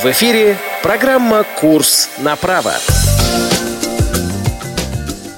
В эфире программа «Курс на право».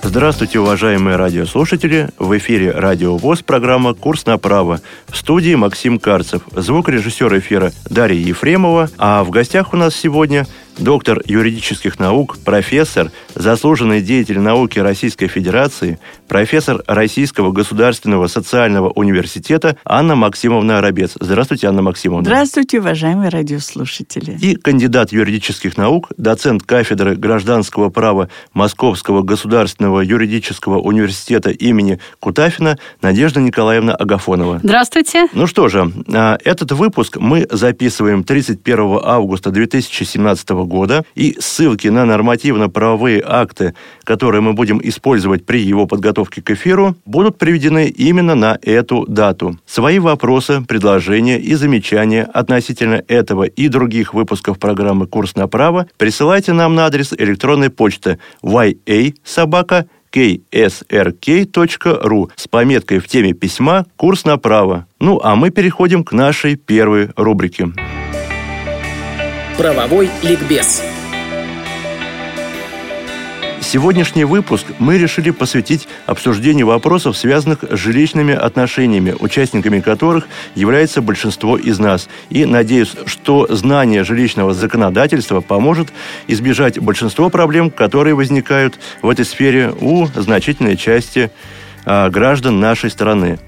Здравствуйте, уважаемые радиослушатели! В эфире Радио ВОЗ, программа «Курс на право». В студии Максим Карцев, звукорежиссер эфира Дарья Ефремова, а в гостях у нас сегодня доктор юридических наук, профессор, заслуженный деятель науки Российской Федерации, профессор Российского государственного социального университета Анна Максимовна Арабец. Здравствуйте, Анна Максимовна. Здравствуйте, уважаемые радиослушатели. И кандидат юридических наук, доцент кафедры гражданского права Московского государственного юридического университета имени Кутафина Надежда Николаевна Агафонова. Здравствуйте. Ну что же, а, этот выпуск мы записываем 31 августа 2017 года, и ссылки на нормативно-правовые акты, которые мы будем использовать при его подготовке к эфиру, будут приведены именно на эту дату. Свои вопросы, предложения и замечания относительно этого и других выпусков программы «Курс на право» присылайте нам на адрес электронной почты ya собака ksrk.ru с пометкой в теме письма «Курс на право». Ну, а мы переходим к нашей первой рубрике. Правовой ликбез. Сегодняшний выпуск мы решили посвятить обсуждению вопросов, связанных с жилищными отношениями, участниками которых является большинство из нас. И надеюсь, что знание жилищного законодательства поможет избежать большинство проблем, которые возникают в этой сфере у значительной части а, граждан нашей страны.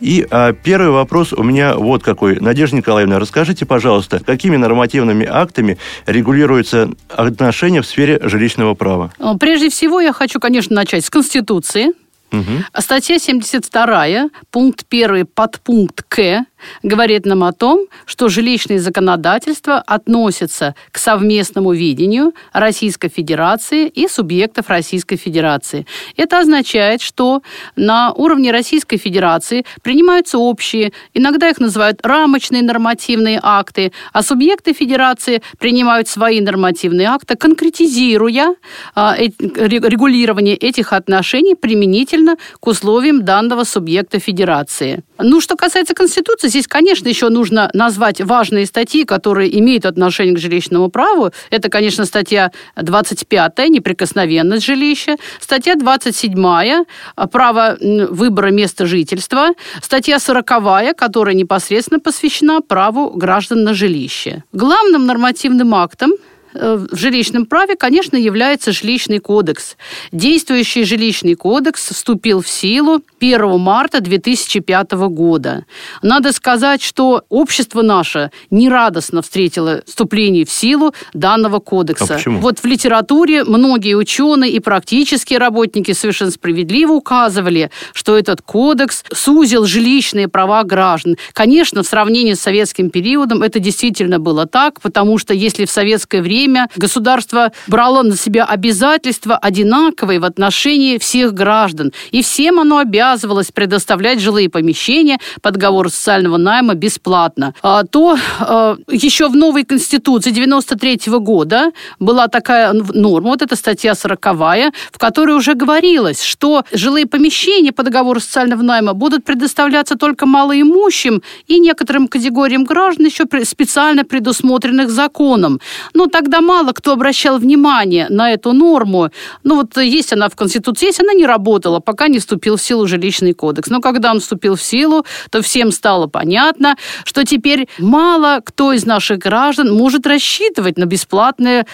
И а, первый вопрос у меня вот какой. Надежда Николаевна, расскажите, пожалуйста, какими нормативными актами регулируются отношения в сфере жилищного права? Прежде всего, я хочу, конечно, начать с Конституции. Угу. Статья 72, пункт 1, подпункт К говорит нам о том, что жилищное законодательство относится к совместному видению Российской Федерации и субъектов Российской Федерации. Это означает, что на уровне Российской Федерации принимаются общие, иногда их называют рамочные нормативные акты, а субъекты Федерации принимают свои нормативные акты, конкретизируя а, регулирование этих отношений применительно к условиям данного субъекта Федерации. Ну, что касается Конституции, здесь, конечно, еще нужно назвать важные статьи, которые имеют отношение к жилищному праву. Это, конечно, статья 25 «Неприкосновенность жилища», статья 27 «Право выбора места жительства», статья 40 которая непосредственно посвящена праву граждан на жилище. Главным нормативным актом в жилищном праве, конечно, является жилищный кодекс. Действующий жилищный кодекс вступил в силу 1 марта 2005 года. Надо сказать, что общество наше нерадостно встретило вступление в силу данного кодекса. А почему? Вот в литературе многие ученые и практические работники совершенно справедливо указывали, что этот кодекс сузил жилищные права граждан. Конечно, в сравнении с советским периодом это действительно было так, потому что если в советское время время государство брало на себя обязательства одинаковые в отношении всех граждан. И всем оно обязывалось предоставлять жилые помещения по договору социального найма бесплатно. А, то а, еще в новой Конституции 93 -го года была такая норма, вот эта статья 40 в которой уже говорилось, что жилые помещения по договору социального найма будут предоставляться только малоимущим и некоторым категориям граждан, еще специально предусмотренных законом. Но тогда тогда мало кто обращал внимание на эту норму. Ну вот есть она в Конституции, есть она не работала, пока не вступил в силу жилищный кодекс. Но когда он вступил в силу, то всем стало понятно, что теперь мало кто из наших граждан может рассчитывать на бесплатное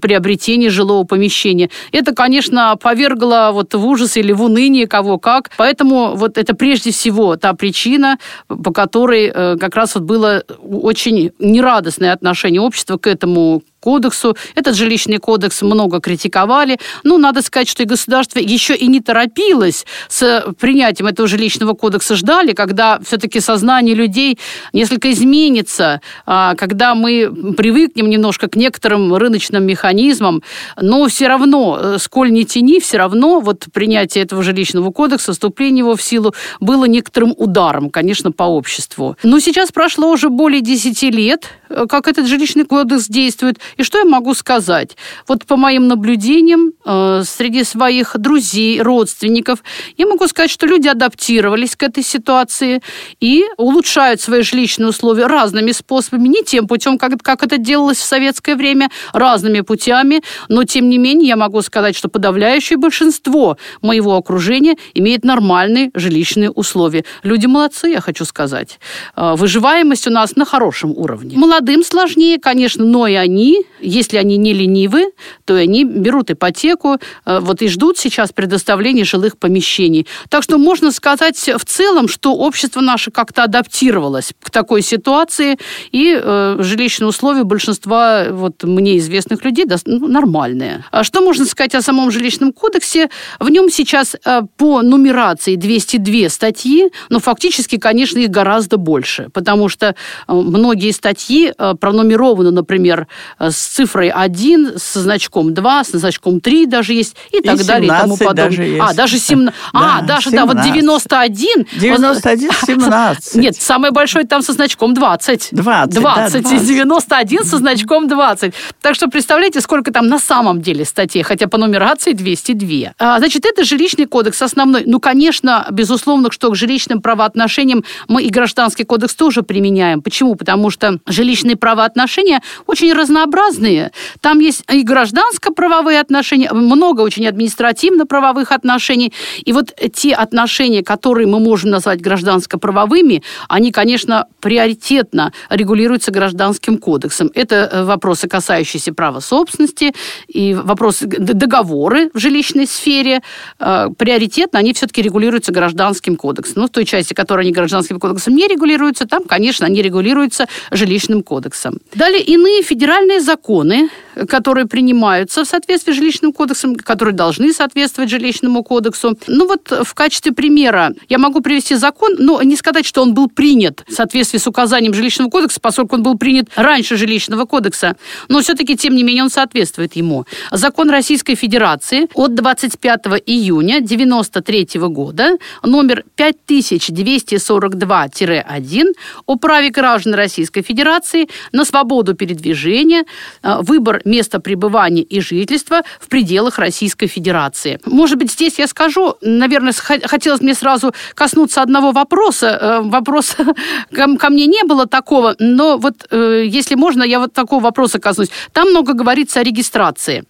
приобретение жилого помещения. Это, конечно, повергло вот в ужас или в уныние кого как. Поэтому вот это прежде всего та причина, по которой э, как раз вот было очень нерадостное отношение общества к этому кодексу. Этот жилищный кодекс много критиковали. Ну, надо сказать, что и государство еще и не торопилось с принятием этого жилищного кодекса. Ждали, когда все-таки сознание людей несколько изменится, а, когда мы привыкнем немножко к некоторым рыночным механизмам. Но все равно, э, сколь не тяни, все равно вот принятие этого жилищного кодекса, вступление его в силу было некоторым ударом, конечно, по обществу. Но сейчас прошло уже более 10 лет, э, как этот жилищный кодекс действует. И что я могу сказать? Вот по моим наблюдениям э, среди своих друзей, родственников, я могу сказать, что люди адаптировались к этой ситуации и улучшают свои жилищные условия разными способами, не тем путем, как, как это делалось в советское время, разными путями, но тем не менее я могу сказать, что подавляющее большинство моего окружения имеет нормальные жилищные условия. Люди молодцы, я хочу сказать. Э, выживаемость у нас на хорошем уровне. Молодым сложнее, конечно, но и они, если они не ленивы, то они берут ипотеку, э, вот и ждут сейчас предоставления жилых помещений. Так что можно сказать в целом, что общество наше как-то адаптировалось к такой ситуации, и э, жилищные условия большинства вот мне известных людей ну, нормальные. А что можно сказать о самом жилищном кодексе? В нем сейчас э, по нумерации 202 статьи, но фактически, конечно, их гораздо больше, потому что э, многие статьи э, пронумерованы, например, с цифрой 1, со значком 2, со значком 3 даже есть, и, и так далее, и тому подобное. Даже есть. А, даже 17. А, даже, 17. да, вот 91. 91, 17. Нет, самый большой там со значком 20. 20, 20, да, 20. 91 со значком 20. Так что представляете, сколько там на самом деле статей, хотя по нумерации 202. А, значит, это жилищный кодекс основной. Ну, конечно, безусловно, что к жилищным правоотношениям мы и гражданский кодекс тоже применяем. Почему? Потому что жилищные правоотношения очень разнообразные. Там есть и гражданско-правовые отношения, много очень административно-правовых отношений. И вот те отношения, которые мы можем назвать гражданско-правовыми, они, конечно, приоритетно регулируются гражданским кодексом. Это э, вопросы, касающиеся права собственности и вопросы договоры в жилищной сфере. Э, приоритетно они все-таки регулируются гражданским кодексом. Ну, в той части, которая не гражданским кодексом не регулируется, там, конечно, они регулируются жилищным кодексом. Далее иные федеральные законы, которые принимаются в соответствии с жилищным кодексом, которые должны соответствовать жилищному кодексу. Ну вот в качестве примера я могу привести закон, но не сказать, что он был принят в соответствии с указанием жилищного кодекса, поскольку он был принят раньше жилищного кодекса, но все-таки, тем не менее, он соответствует ему. Закон Российской Федерации от 25 июня 93 года, номер 5242-1 о праве граждан Российской Федерации на свободу передвижения, выбор места пребывания и жительства в пределах Российской Федерации. Может быть, здесь я скажу, наверное, хотелось мне сразу коснуться одного вопроса. Э, вопрос ко мне не было такого, но вот э, если можно, я вот такого вопроса коснусь. Там много говорится о регистрации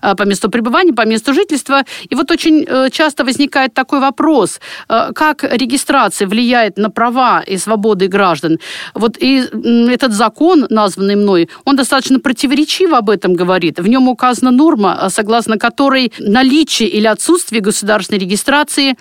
по месту пребывания, по месту жительства. И вот очень часто возникает такой вопрос, как регистрация влияет на права и свободы граждан. Вот и этот закон, названный мной, он достаточно противоречиво об этом говорит. В нем указана норма, согласно которой наличие или отсутствие государственной регистрации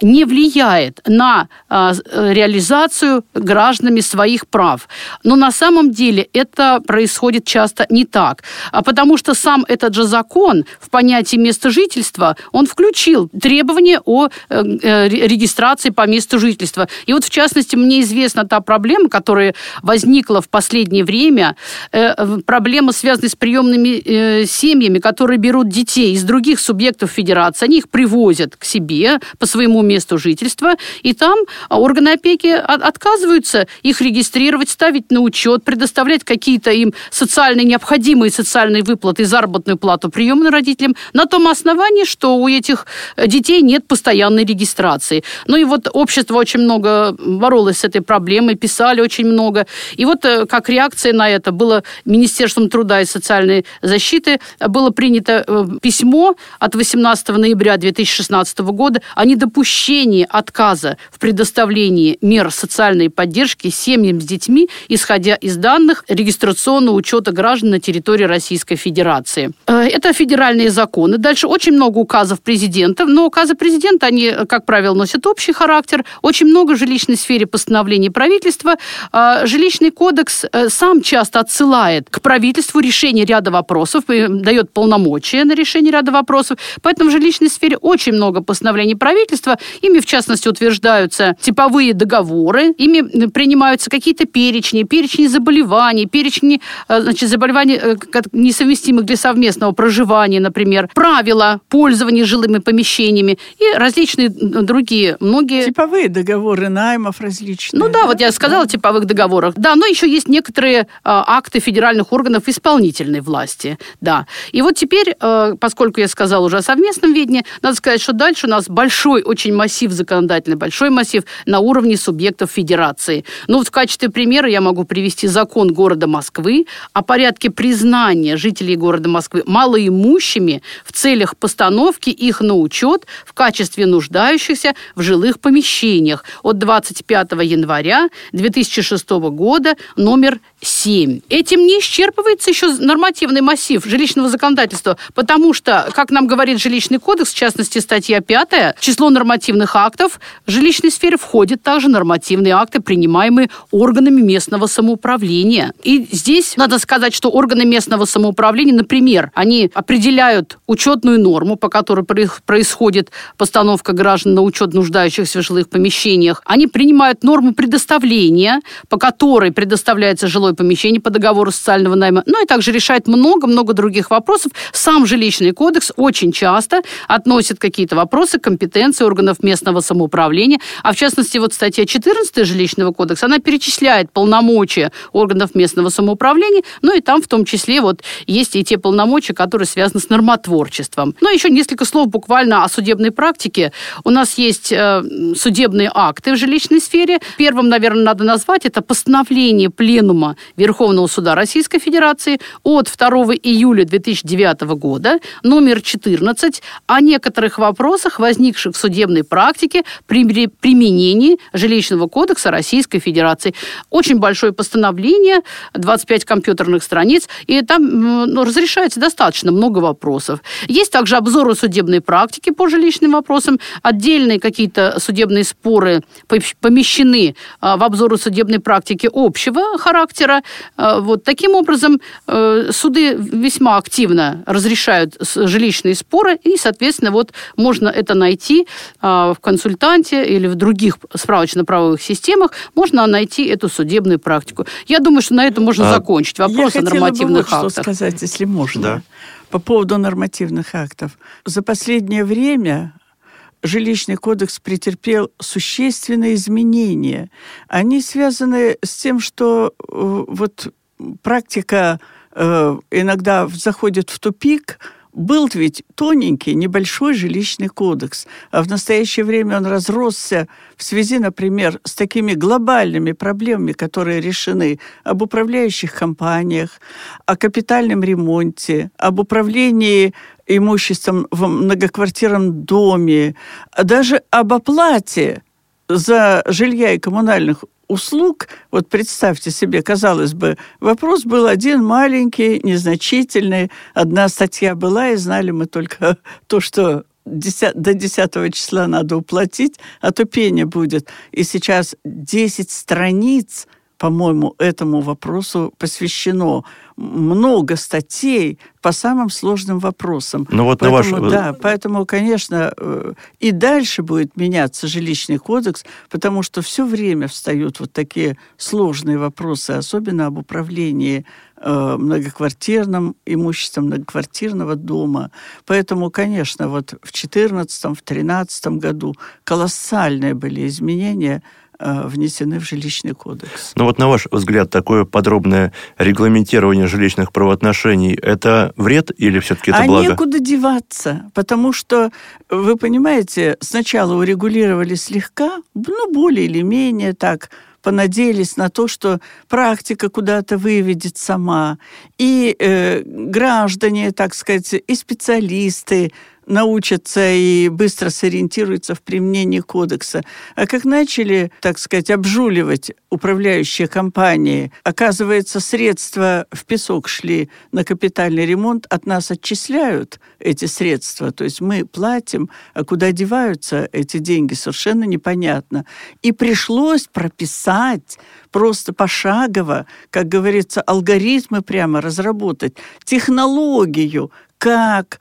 не влияет на реализацию гражданами своих прав. Но на самом деле это происходит часто не так. А потому что сам этот же закон в понятии места жительства, он включил требования о э, э, регистрации по месту жительства. И вот, в частности, мне известна та проблема, которая возникла в последнее время, э, проблема, связанная с приемными семьями, которые берут детей из других субъектов федерации, они их привозят к себе по своему месту жительства, и там органы опеки отказываются их регистрировать, ставить на учет, предоставлять какие-то им социальные необходимые социальные выплаты, заработную плату приемным родителям на том основании, что у этих детей нет постоянной регистрации. Ну и вот общество очень много боролось с этой проблемой, писали очень много. И вот э, как реакция на это было Министерством труда и социальной защиты было принято э, письмо от 18 ноября 2016 года о недопущении отказа в предоставлении мер социальной поддержки семьям с детьми, исходя из данных регистрационного учета граждан на территории Российской Федерации. Э, это федеральные законы. Дальше очень много указов президента, но указы президента, они, как правило, носят общий характер. Очень много в жилищной сфере постановлений правительства. А, жилищный кодекс э, сам часто отсылает к правительству решение ряда вопросов, дает полномочия на решение ряда вопросов. Поэтому в жилищной сфере очень много постановлений правительства. Ими, в частности, утверждаются типовые договоры, ими принимаются какие-то перечни, перечни заболеваний, перечни э, значит, заболеваний, э, несовместимых для совместного совместного проживания, например, правила пользования жилыми помещениями и различные другие, многие... Типовые договоры наймов различные. Ну да, да? вот я сказала о типовых договорах. Да, но еще есть некоторые а, акты федеральных органов исполнительной власти. Да. И вот теперь, а, поскольку я сказала уже о совместном ведении, надо сказать, что дальше у нас большой очень массив законодательный, большой массив на уровне субъектов федерации. Ну вот в качестве примера я могу привести закон города Москвы о порядке признания жителей города Москвы малоимущими в целях постановки их на учет в качестве нуждающихся в жилых помещениях. От 25 января 2006 года номер 7. Этим не исчерпывается еще нормативный массив жилищного законодательства, потому что, как нам говорит жилищный кодекс, в частности статья 5, число нормативных актов в жилищной сфере входит также нормативные акты, принимаемые органами местного самоуправления. И здесь надо сказать, что органы местного самоуправления, например, они определяют учетную норму, по которой происходит постановка граждан на учет нуждающихся в жилых помещениях. Они принимают норму предоставления, по которой предоставляется жилое помещение по договору социального найма, ну и также решает много-много других вопросов. Сам жилищный кодекс очень часто относит какие-то вопросы компетенции органов местного самоуправления, а в частности вот статья 14 жилищного кодекса, она перечисляет полномочия органов местного самоуправления, ну и там в том числе вот есть и те полномочия, которые связаны с нормотворчеством. Ну, еще несколько слов буквально о судебной практике. У нас есть э, судебные акты в жилищной сфере. Первым, наверное, надо назвать это постановление Пленума Верховного суда Российской Федерации от 2 июля 2009 года, номер 14, о некоторых вопросах, возникших в судебной практике при применении жилищного кодекса Российской Федерации. Очень большое постановление, 25 компьютерных страниц, и там ну, разрешается достаточно много вопросов. Есть также обзоры судебной практики по жилищным вопросам, отдельные какие-то судебные споры помещены а, в обзоры судебной практики общего характера. А, вот таким образом э, суды весьма активно разрешают жилищные споры, и, соответственно, вот можно это найти а, в консультанте или в других справочно-правовых системах, можно найти эту судебную практику. Я думаю, что на этом можно а, закончить вопрос о нормативных бы вот актах. что сказать, если можно. Да. По поводу нормативных актов. За последнее время жилищный кодекс претерпел существенные изменения. Они связаны с тем, что э, вот практика э, иногда заходит в тупик, был ведь тоненький, небольшой жилищный кодекс, а в настоящее время он разросся в связи, например, с такими глобальными проблемами, которые решены об управляющих компаниях, о капитальном ремонте, об управлении имуществом в многоквартирном доме, даже об оплате за жилья и коммунальных услуг, вот представьте себе, казалось бы, вопрос был один маленький, незначительный, одна статья была, и знали мы только то, что до 10 числа надо уплатить, а то пение будет. И сейчас 10 страниц по-моему, этому вопросу посвящено много статей по самым сложным вопросам. Ну вот поэтому, на ваш... Да, поэтому, конечно, э, и дальше будет меняться жилищный кодекс, потому что все время встают вот такие сложные вопросы, особенно об управлении э, многоквартирным имуществом многоквартирного дома. Поэтому, конечно, вот в 2014, в 2013 году колоссальные были изменения – Э, внесены в жилищный кодекс. Ну вот на ваш взгляд, такое подробное регламентирование жилищных правоотношений – это вред или все-таки это а благо? А некуда деваться, потому что, вы понимаете, сначала урегулировали слегка, ну, более или менее так, понадеялись на то, что практика куда-то выведет сама, и э, граждане, так сказать, и специалисты научатся и быстро сориентируются в применении кодекса. А как начали, так сказать, обжуливать управляющие компании, оказывается, средства в песок шли на капитальный ремонт, от нас отчисляют эти средства. То есть мы платим, а куда деваются эти деньги, совершенно непонятно. И пришлось прописать просто пошагово, как говорится, алгоритмы прямо разработать, технологию, как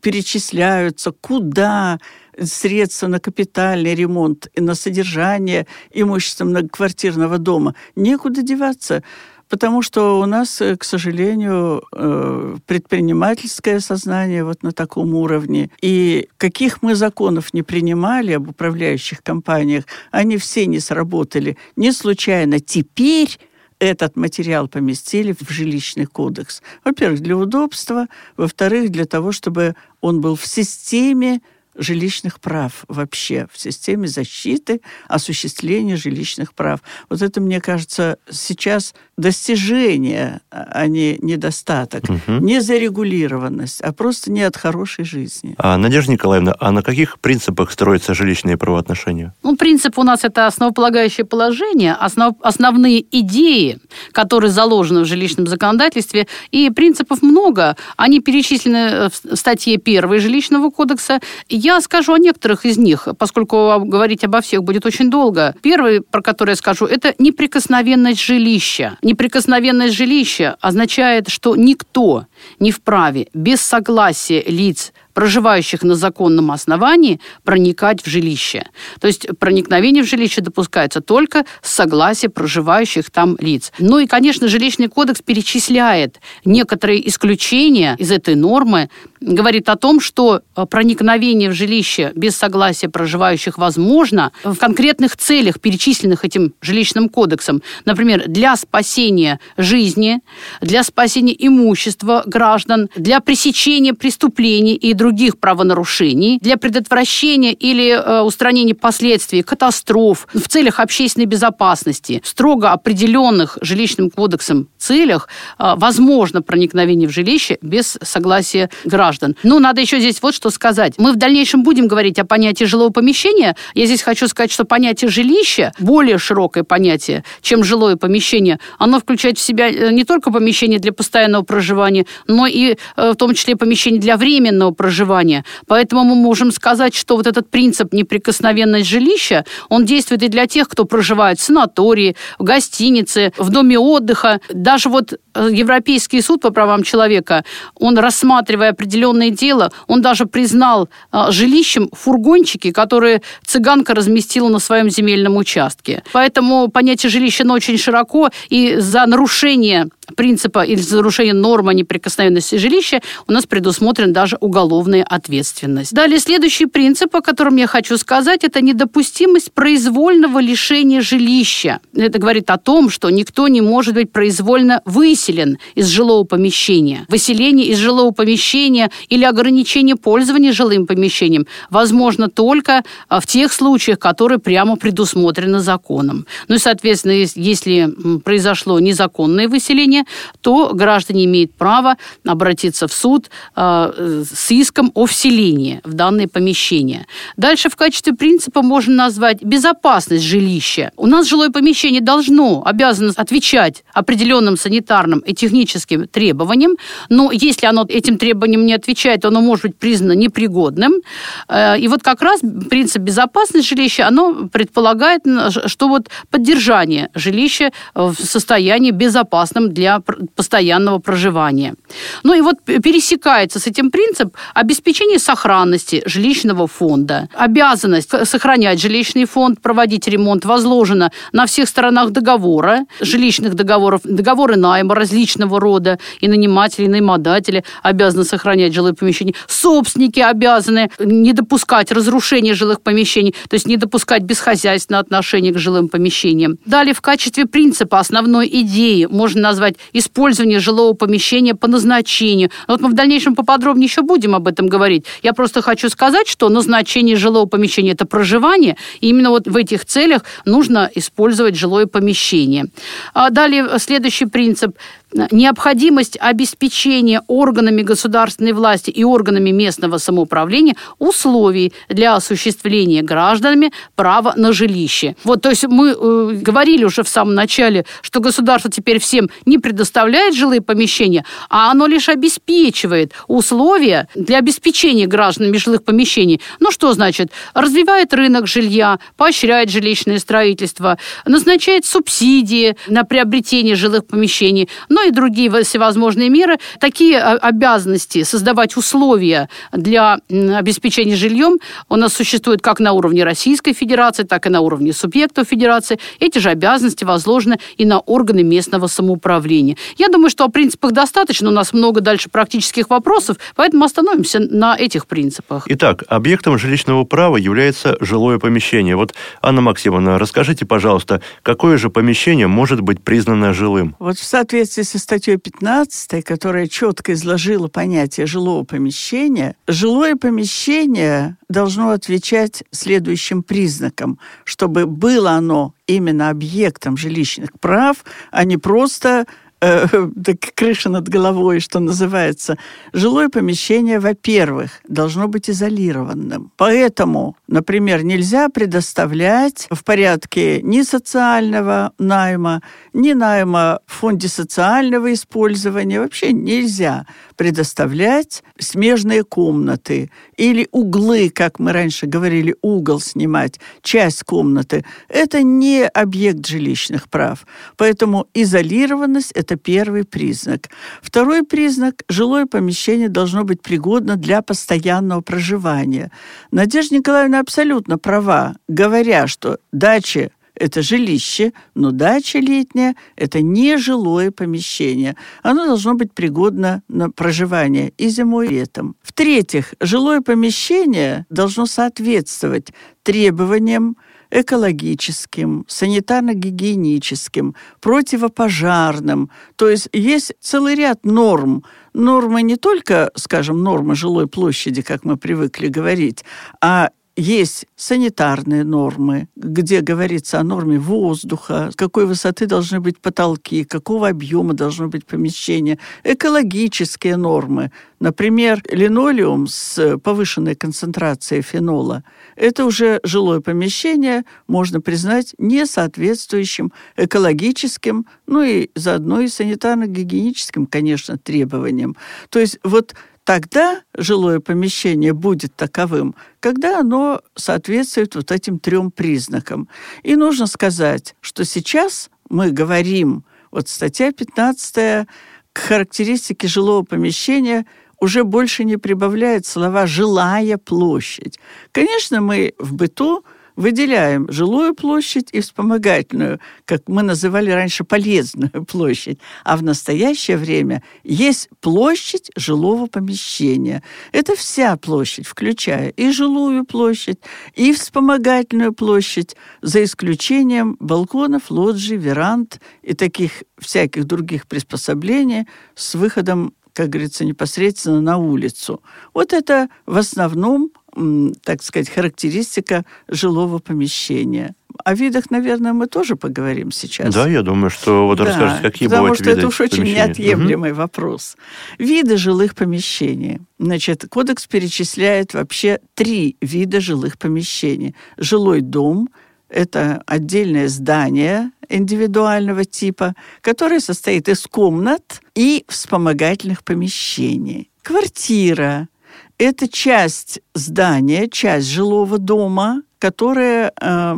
перечисляются, куда средства на капитальный ремонт и на содержание имущества многоквартирного дома. Некуда деваться. Потому что у нас, э, к сожалению, э, предпринимательское сознание вот на таком уровне. И каких мы законов не принимали об управляющих компаниях, они все не сработали. Не случайно теперь этот материал поместили в жилищный кодекс. Во-первых, для удобства, во-вторых, для того, чтобы он был в системе жилищных прав вообще, в системе защиты осуществления жилищных прав. Вот это, мне кажется, сейчас достижение, а не недостаток. Угу. Не зарегулированность, а просто не от хорошей жизни. А, Надежда Николаевна, а на каких принципах строятся жилищные правоотношения? Ну, принцип у нас это основополагающее положение, основ, основные идеи, которые заложены в жилищном законодательстве, и принципов много. Они перечислены в статье 1 Жилищного кодекса. Я скажу о некоторых из них, поскольку говорить обо всех будет очень долго. Первый, про который я скажу, это неприкосновенность жилища. Неприкосновенность жилища означает, что никто не вправе без согласия лиц, проживающих на законном основании, проникать в жилище. То есть проникновение в жилище допускается только с согласия проживающих там лиц. Ну и, конечно, жилищный кодекс перечисляет некоторые исключения из этой нормы, говорит о том, что э, проникновение в жилище без согласия проживающих возможно в конкретных целях, перечисленных этим жилищным кодексом. Например, для спасения жизни, для спасения имущества граждан, для пресечения преступлений и других правонарушений, для предотвращения или э, устранения последствий катастроф в целях общественной безопасности, в строго определенных жилищным кодексом целях э, возможно проникновение в жилище без согласия граждан. Ну, надо еще здесь вот что сказать. Мы в дальнейшем будем говорить о понятии жилого помещения. Я здесь хочу сказать, что понятие жилища более широкое понятие, чем жилое помещение. Оно включает в себя э, не только помещение для постоянного проживания, но и э, в том числе помещение для временного проживания. Поэтому мы можем сказать, что вот этот принцип неприкосновенность жилища, он действует и для тех, кто проживает в санатории, в гостинице, в доме отдыха. Даже вот э, Европейский суд по правам человека, он рассматривая определенное дело. Он даже признал а, жилищем фургончики, которые цыганка разместила на своем земельном участке. Поэтому понятие жилища оно очень широко, и за нарушение принципа или за нарушение нормы неприкосновенности жилища у нас предусмотрена даже уголовная ответственность. Далее, следующий принцип, о котором я хочу сказать, это недопустимость произвольного лишения жилища. Это говорит о том, что никто не может быть произвольно выселен из жилого помещения. Выселение из жилого помещения или ограничение пользования жилым помещением возможно только а, в тех случаях, которые прямо предусмотрены законом. Ну и, соответственно, если произошло незаконное выселение, нарушение, то граждане имеют право обратиться в суд э, с иском о вселении в данное помещение. Дальше в качестве принципа можно назвать безопасность жилища. У нас жилое помещение должно, обязано отвечать определенным санитарным и техническим требованиям, но если оно этим требованиям не отвечает, оно может быть признано непригодным. Э, и вот как раз принцип безопасности жилища, оно предполагает, что вот поддержание жилища в состоянии безопасном для для постоянного проживания. Ну и вот пересекается с этим принцип обеспечения сохранности жилищного фонда. Обязанность сохранять жилищный фонд, проводить ремонт возложена на всех сторонах договора, жилищных договоров, договоры найма различного рода, и наниматели, и наймодатели обязаны сохранять жилые помещения. Собственники обязаны не допускать разрушения жилых помещений, то есть не допускать бесхозяйственное отношение к жилым помещениям. Далее в качестве принципа основной идеи можно назвать использование жилого помещения по назначению. Вот мы в дальнейшем поподробнее еще будем об этом говорить. Я просто хочу сказать, что назначение жилого помещения – это проживание, и именно вот в этих целях нужно использовать жилое помещение. А далее следующий принцип необходимость обеспечения органами государственной власти и органами местного самоуправления условий для осуществления гражданами права на жилище. Вот, то есть мы э, говорили уже в самом начале, что государство теперь всем не предоставляет жилые помещения, а оно лишь обеспечивает условия для обеспечения гражданами жилых помещений. Ну, что значит? Развивает рынок жилья, поощряет жилищное строительство, назначает субсидии на приобретение жилых помещений, но и другие всевозможные меры. Такие а, обязанности создавать условия для обеспечения жильем у нас существуют как на уровне Российской Федерации, так и на уровне субъектов Федерации. Эти же обязанности возложены и на органы местного самоуправления. Я думаю, что о принципах достаточно. У нас много дальше практических вопросов, поэтому остановимся на этих принципах. Итак, объектом жилищного права является жилое помещение. Вот, Анна Максимовна, расскажите, пожалуйста, какое же помещение может быть признано жилым? Вот в соответствии со статьей 15, которая четко изложила понятие жилого помещения, жилое помещение должно отвечать следующим признакам, чтобы было оно именно объектом жилищных прав, а не просто э, крыша над головой, что называется. Жилое помещение, во-первых, должно быть изолированным. Поэтому, например, нельзя предоставлять в порядке ни социального найма, ни найма в фонде социального использования. Вообще нельзя предоставлять смежные комнаты или углы, как мы раньше говорили, угол снимать, часть комнаты. Это не объект жилищных прав. Поэтому изолированность – это первый признак. Второй признак – жилое помещение должно быть пригодно для постоянного проживания. Надежда Николаевна абсолютно права, говоря, что дачи это жилище, но дача летняя – это не жилое помещение. Оно должно быть пригодно на проживание и зимой, и летом. В-третьих, жилое помещение должно соответствовать требованиям экологическим, санитарно-гигиеническим, противопожарным. То есть есть целый ряд норм. Нормы не только, скажем, нормы жилой площади, как мы привыкли говорить, а есть санитарные нормы, где говорится о норме воздуха, какой высоты должны быть потолки, какого объема должно быть помещение, экологические нормы. Например, линолеум с повышенной концентрацией фенола – это уже жилое помещение, можно признать, не соответствующим экологическим, ну и заодно и санитарно-гигиеническим, конечно, требованиям. То есть вот тогда жилое помещение будет таковым, когда оно соответствует вот этим трем признакам. И нужно сказать, что сейчас мы говорим, вот статья 15 к характеристике жилого помещения уже больше не прибавляет слова «жилая площадь». Конечно, мы в быту выделяем жилую площадь и вспомогательную, как мы называли раньше полезную площадь. А в настоящее время есть площадь жилого помещения. Это вся площадь, включая и жилую площадь, и вспомогательную площадь, за исключением балконов, лоджий, веранд и таких всяких других приспособлений с выходом как говорится, непосредственно на улицу. Вот это в основном так сказать, характеристика жилого помещения. О видах, наверное, мы тоже поговорим сейчас. Да, я думаю, что вот да, расскажете, какие потому бывают что виды это уж очень неотъемлемый угу. вопрос. Виды жилых помещений. Значит, кодекс перечисляет вообще три вида жилых помещений. Жилой дом – это отдельное здание индивидуального типа, которое состоит из комнат и вспомогательных помещений. Квартира это часть здания, часть жилого дома, которая э,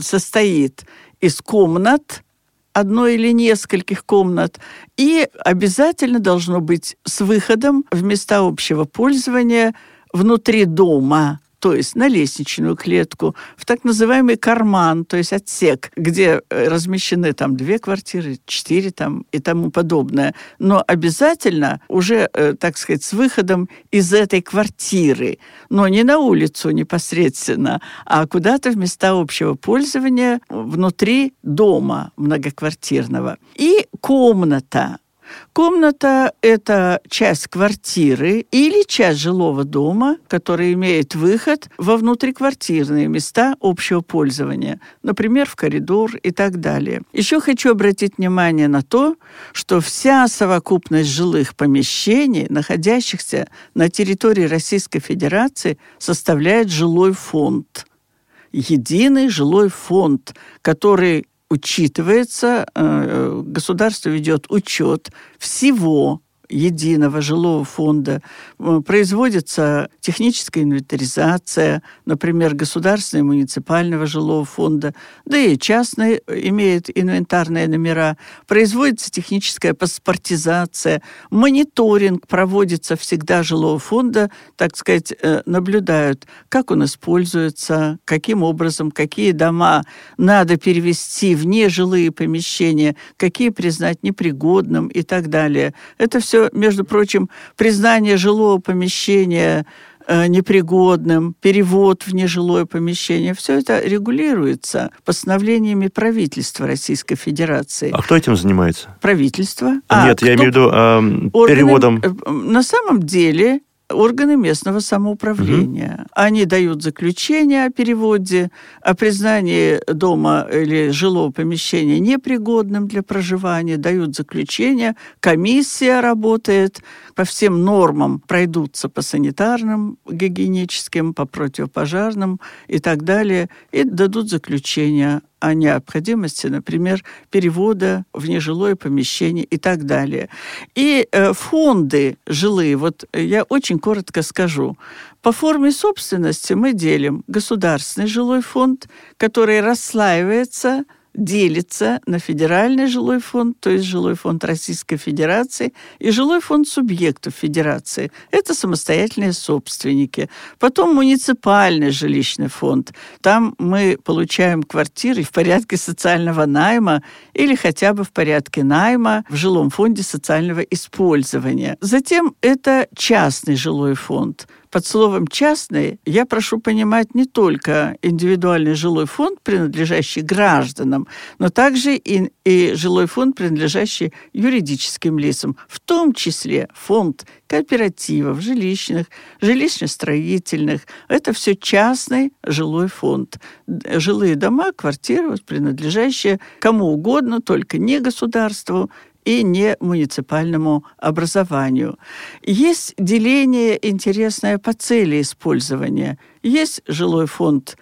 состоит из комнат, одной или нескольких комнат, и обязательно должно быть с выходом в места общего пользования внутри дома то есть на лестничную клетку, в так называемый карман, то есть отсек, где э, размещены там две квартиры, четыре там и тому подобное. Но обязательно уже, э, так сказать, с выходом из этой квартиры, но не на улицу непосредственно, а куда-то в места общего пользования внутри дома многоквартирного. И комната, Комната – это часть квартиры или часть жилого дома, который имеет выход во внутриквартирные места общего пользования, например, в коридор и так далее. Еще хочу обратить внимание на то, что вся совокупность жилых помещений, находящихся на территории Российской Федерации, составляет жилой фонд единый жилой фонд, который учитывается, э, государство ведет учет всего единого жилого фонда, производится техническая инвентаризация, например, государственного и муниципального жилого фонда, да и частные имеют инвентарные номера, производится техническая паспортизация, мониторинг проводится всегда жилого фонда, так сказать, э, наблюдают, как он используется, каким образом, какие дома надо перевести в нежилые помещения, какие признать непригодным и так далее. Это все, между прочим, признание жилого помещения э, непригодным, перевод в нежилое помещение. Все это регулируется постановлениями правительства Российской Федерации. А кто этим занимается? Правительство. Нет, а, я кто... имею в виду э, органы... переводом. Э, на самом деле органы местного самоуправления. Угу. Они дают заключение о переводе, о признании дома или жилого помещения непригодным для проживания, дают заключение, комиссия работает, по всем нормам пройдутся по санитарным, гигиеническим, по противопожарным и так далее, и дадут заключение о необходимости, например, перевода в нежилое помещение и так далее. И э, фонды жилые, вот я очень коротко скажу. По форме собственности мы делим государственный жилой фонд, который расслаивается делится на федеральный жилой фонд, то есть жилой фонд Российской Федерации, и жилой фонд субъектов Федерации. Это самостоятельные собственники. Потом муниципальный жилищный фонд. Там мы получаем квартиры в порядке социального найма или хотя бы в порядке найма в жилом фонде социального использования. Затем это частный жилой фонд – под словом «частный» я прошу понимать не только индивидуальный жилой фонд, принадлежащий гражданам, но также и, и жилой фонд, принадлежащий юридическим лицам, в том числе фонд кооперативов, жилищных, жилищно-строительных. Это все частный жилой фонд. Жилые дома, квартиры, принадлежащие кому угодно, только не государству, и не муниципальному образованию. Есть деление интересное по цели использования. Есть жилой фонд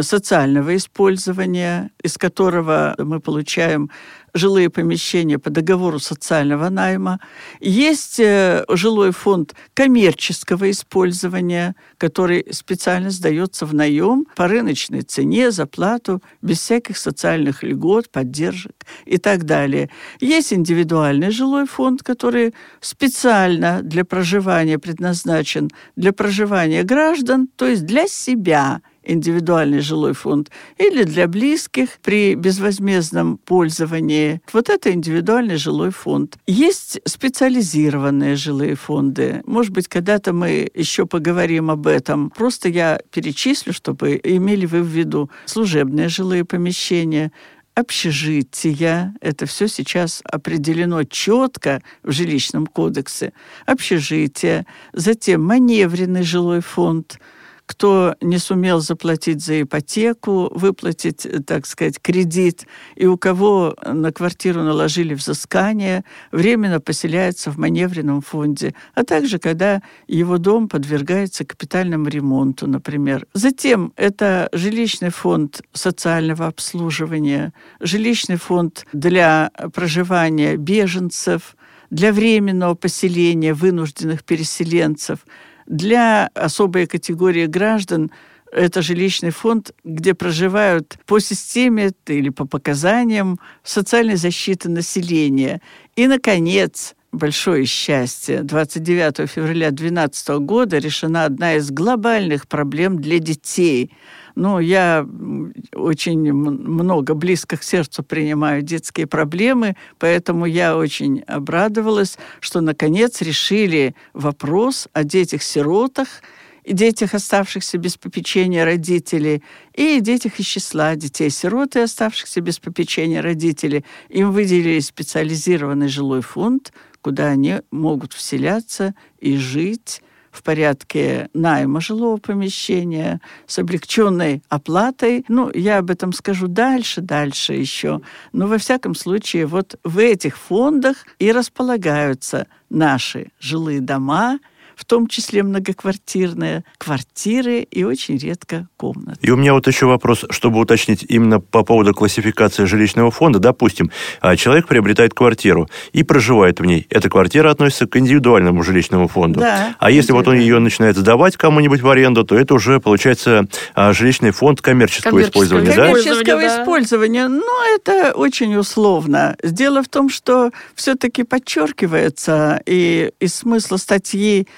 социального использования, из которого мы получаем жилые помещения по договору социального найма. Есть э, жилой фонд коммерческого использования, который специально сдается в наем по рыночной цене, за плату, без всяких социальных льгот, поддержек и так далее. Есть индивидуальный жилой фонд, который специально для проживания предназначен для проживания граждан, то есть для себя – индивидуальный жилой фонд, или для близких при безвозмездном пользовании. Вот это индивидуальный жилой фонд. Есть специализированные жилые фонды. Может быть, когда-то мы еще поговорим об этом. Просто я перечислю, чтобы имели вы в виду служебные жилые помещения, общежития. Это все сейчас определено четко в жилищном кодексе. Общежитие. Затем маневренный жилой фонд – кто не сумел заплатить за ипотеку, выплатить, так сказать, кредит, и у кого на квартиру наложили взыскание, временно поселяется в маневренном фонде, а также когда его дом подвергается капитальному ремонту, например. Затем это жилищный фонд социального обслуживания, жилищный фонд для проживания беженцев, для временного поселения вынужденных переселенцев – для особой категории граждан это жилищный фонд, где проживают по системе или по показаниям социальной защиты населения. И, наконец, большое счастье, 29 февраля 2012 года решена одна из глобальных проблем для детей – ну, я очень много близко к сердцу принимаю детские проблемы, поэтому я очень обрадовалась, что наконец решили вопрос о детях-сиротах, и детях, оставшихся без попечения родителей, и детях из числа детей-сирот и оставшихся без попечения родителей. Им выделили специализированный жилой фонд, куда они могут вселяться и жить в порядке найма жилого помещения с облегченной оплатой. Ну, я об этом скажу дальше, дальше еще. Но во всяком случае, вот в этих фондах и располагаются наши жилые дома, в том числе многоквартирные, квартиры и очень редко комнаты. И у меня вот еще вопрос, чтобы уточнить именно по поводу классификации жилищного фонда. Допустим, а, человек приобретает квартиру и проживает в ней. Эта квартира относится к индивидуальному жилищному фонду. Да, а если вот он ее начинает сдавать кому-нибудь в аренду, то это уже получается а, жилищный фонд коммерческого, Коммерческого использования, да? коммерческого да. использования, но это очень условно. Дело в том, что все-таки подчеркивается и из смысла статьи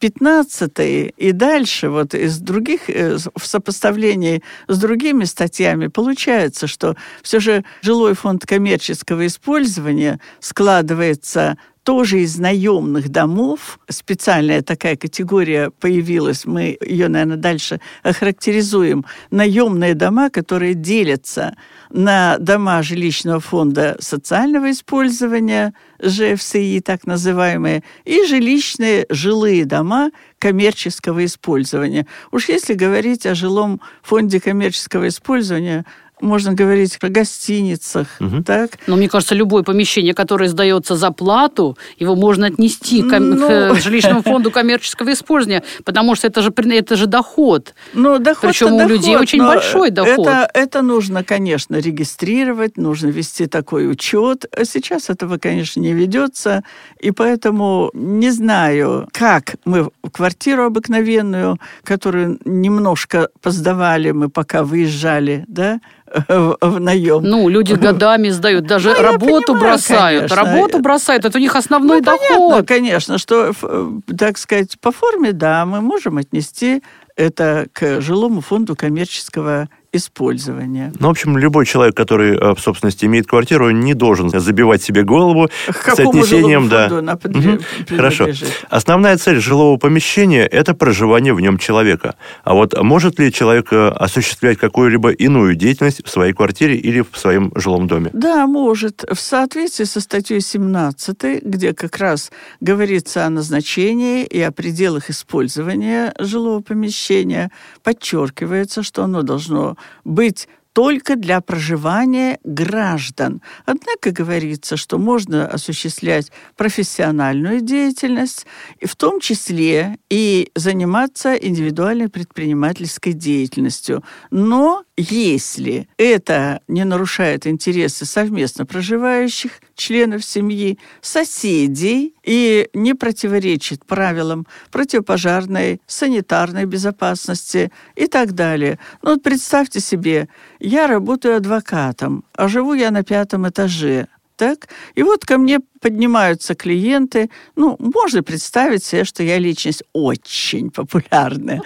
15 и дальше, вот из других, э, в сопоставлении с другими статьями, получается, что все же жилой фонд коммерческого использования складывается тоже из наемных домов. Специальная такая категория появилась, мы ее, наверное, дальше охарактеризуем. Наемные дома, которые делятся на дома жилищного фонда социального использования, ЖФСИ так называемые, и жилищные жилые дома коммерческого использования. Уж если говорить о жилом фонде коммерческого использования, можно говорить о гостиницах, Мгм. так? Но мне кажется, любое помещение, которое сдается за плату, его можно отнести Ну. к жилищному фонду коммерческого использования, потому что это же, это же доход. Ну, доход Причем у людей очень большой доход. Это, это нужно, конечно, регистрировать, нужно вести такой учет. А Сейчас этого, конечно, не ведется, и поэтому не знаю, как мы квартиру обыкновенную, которую немножко поздавали, мы пока выезжали, да, в, наем. Ну, люди годами сдают, даже Ну, работу понимаю, бросают. конечно. Работу бросают, это у них основной Ну, понятно, доход. конечно, что, э, так сказать, по форме, да, мы можем отнести это к жилому фонду коммерческого использования. Ну, в общем, любой человек, который э, в собственности имеет квартиру, не должен забивать себе голову К с какому отнесением, жилому да. она принадлежит? Хорошо. Основная цель жилого помещения – это проживание в нем человека. А вот может ли человек э, осуществлять какую-либо иную деятельность в своей квартире или в своем жилом доме? Да, может. В соответствии со статьей 17, где как раз говорится о назначении и о пределах использования жилого помещения, подчеркивается, что оно должно быть только для проживания граждан. Однако говорится, что можно осуществлять профессиональную деятельность, в том числе и заниматься индивидуальной предпринимательской деятельностью. Но если это не нарушает интересы совместно проживающих членов семьи, соседей и не противоречит правилам противопожарной, санитарной безопасности и так далее. Ну вот представьте себе, я работаю адвокатом, а живу я на пятом этаже. Так? И вот ко мне поднимаются клиенты. Ну, можно представить себе, что я личность очень популярная.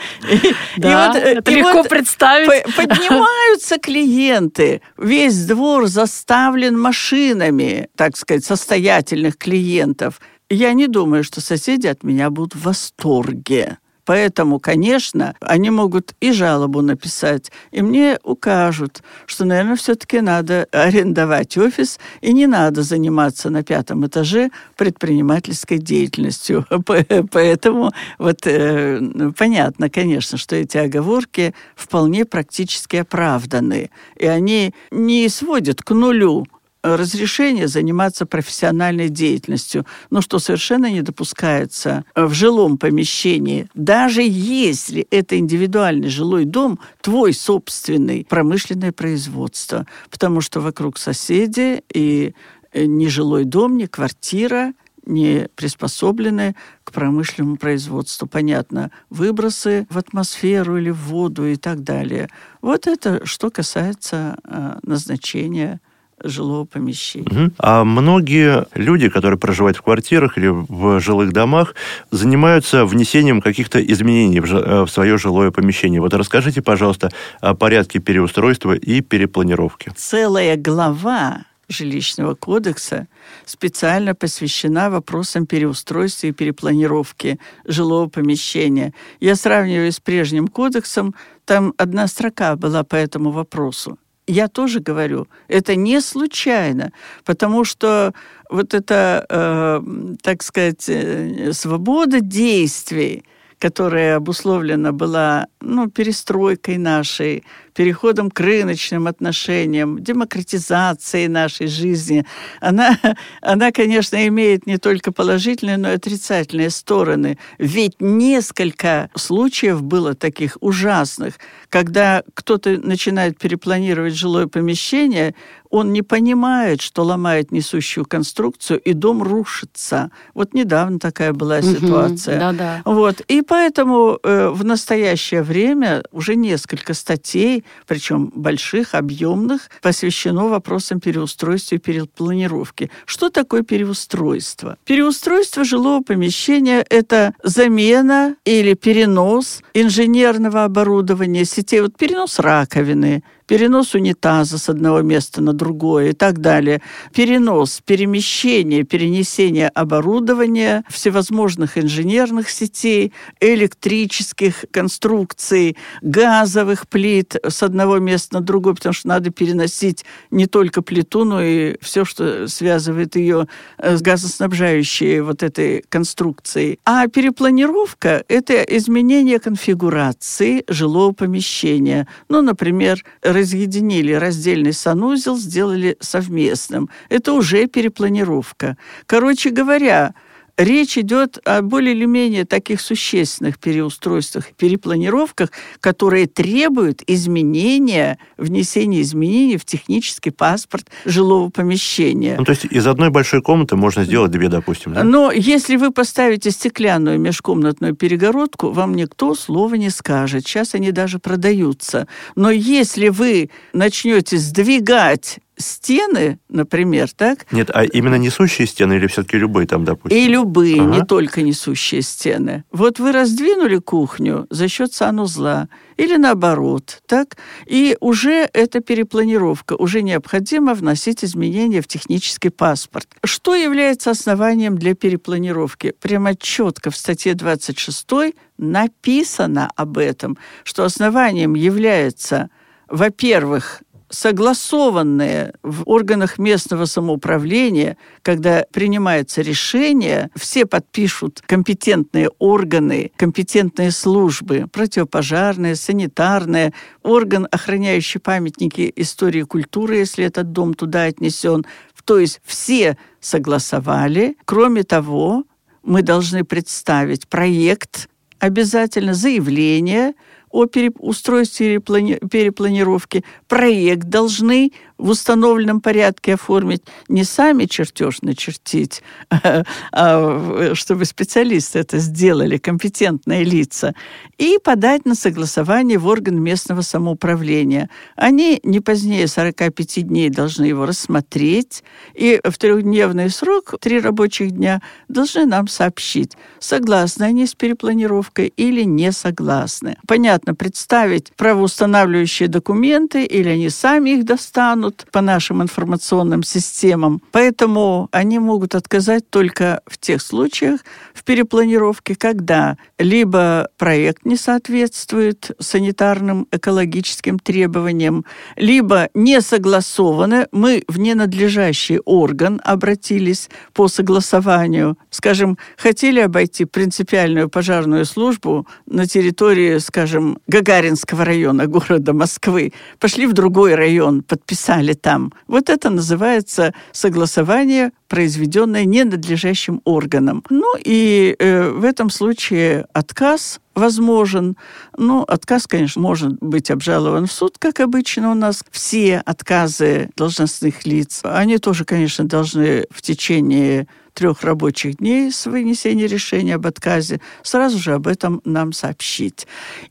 Да, и вот, э, это легко представить. по- Поднимаются клиенты. Весь двор заставлен машинами, так сказать, состоятельных клиентов. Я не думаю, что соседи от меня будут в восторге. Поэтому, конечно, они могут и жалобу написать, и мне укажут, что, наверное, все-таки надо арендовать офис, и не надо заниматься на пятом этаже предпринимательской деятельностью. По- Поэтому вот э, понятно, конечно, что эти оговорки вполне практически оправданы, и они не сводят к нулю разрешение заниматься профессиональной деятельностью, но что совершенно не допускается в жилом помещении, даже если это индивидуальный жилой дом, твой собственный промышленное производство, потому что вокруг соседи и э, ни жилой дом, ни квартира не приспособлены к промышленному производству. Понятно, выбросы в атмосферу или в воду и так далее. Вот это что касается э, назначения жилого помещения. Мгм. А многие люди, которые проживают в квартирах или в жилых домах, занимаются внесением каких-то изменений в, жи- э, в свое жилое помещение. Вот расскажите, пожалуйста, о порядке переустройства и перепланировки. Целая глава жилищного кодекса специально посвящена вопросам переустройства и перепланировки жилого помещения. Я сравниваю с прежним кодексом, там одна строка была по этому вопросу. Я тоже говорю, это не случайно, потому что вот эта, э, так сказать, э, свобода действий, которая обусловлена была ну, перестройкой нашей, переходом к рыночным отношениям, демократизацией нашей жизни, она, она, конечно, имеет не только положительные, но и отрицательные стороны. Ведь несколько случаев было таких ужасных, когда кто-то начинает перепланировать жилое помещение, он не понимает, что ломает несущую конструкцию, и дом рушится. Вот недавно такая была ситуация. Да-да. Вот. И поэтому э, в настоящее время уже несколько статей, причем больших, объемных, посвящено вопросам переустройства и перепланировки. Что такое переустройство? Переустройство жилого помещения – это замена или перенос инженерного оборудования, сетей, вот перенос раковины, перенос унитаза с одного места на другое и так далее, перенос, перемещение, перенесение оборудования, всевозможных инженерных сетей, электрических конструкций, газовых плит с одного места на другое, потому что надо переносить не только плиту, но и все, что связывает ее с газоснабжающей вот этой конструкцией. А перепланировка – это изменение конфигурации жилого помещения. Ну, например, разъединили раздельный санузел, сделали совместным. Это уже перепланировка. Короче говоря, Речь идет о более или менее таких существенных переустройствах, перепланировках, которые требуют изменения, внесения изменений в технический паспорт жилого помещения. Ну, то есть из одной большой комнаты можно сделать две, допустим, да? Но если вы поставите стеклянную межкомнатную перегородку, вам никто слова не скажет. Сейчас они даже продаются. Но если вы начнете сдвигать стены, например, так? Нет, а именно несущие стены или все-таки любые там, допустим? И любые, ага. не только несущие стены. Вот вы раздвинули кухню за счет санузла или наоборот, так? И уже это перепланировка, уже необходимо вносить изменения в технический паспорт. Что является основанием для перепланировки? Прямо четко в статье 26 написано об этом, что основанием является во-первых, согласованные в органах местного самоуправления, когда принимается решение, все подпишут компетентные органы, компетентные службы, противопожарные, санитарные, орган, охраняющий памятники истории и культуры, если этот дом туда отнесен. То есть все согласовали. Кроме того, мы должны представить проект, обязательно заявление, о переустройстве перепланировки, проект должны в установленном порядке оформить, не сами чертеж начертить, а чтобы специалисты это сделали, компетентные лица, и подать на согласование в орган местного самоуправления. Они не позднее 45 дней должны его рассмотреть, и в трехдневный срок, три рабочих дня, должны нам сообщить, согласны они с перепланировкой или не согласны. Понятно, представить правоустанавливающие документы, или они сами их достанут, тянут по нашим информационным системам. Поэтому они могут отказать только в тех случаях в перепланировке, когда либо проект не соответствует санитарным экологическим требованиям, либо не согласованы, мы в ненадлежащий орган обратились по согласованию. Скажем, хотели обойти принципиальную пожарную службу на территории, скажем, Гагаринского района города Москвы, пошли в другой район, подписали писали там. Вот это называется согласование, произведенное ненадлежащим органом. Ну и э, в этом случае отказ возможен. Ну, отказ, конечно, может быть обжалован в суд, как обычно у нас. Все отказы должностных лиц, они тоже, конечно, должны в течение трех рабочих дней с вынесения решения об отказе сразу же об этом нам сообщить.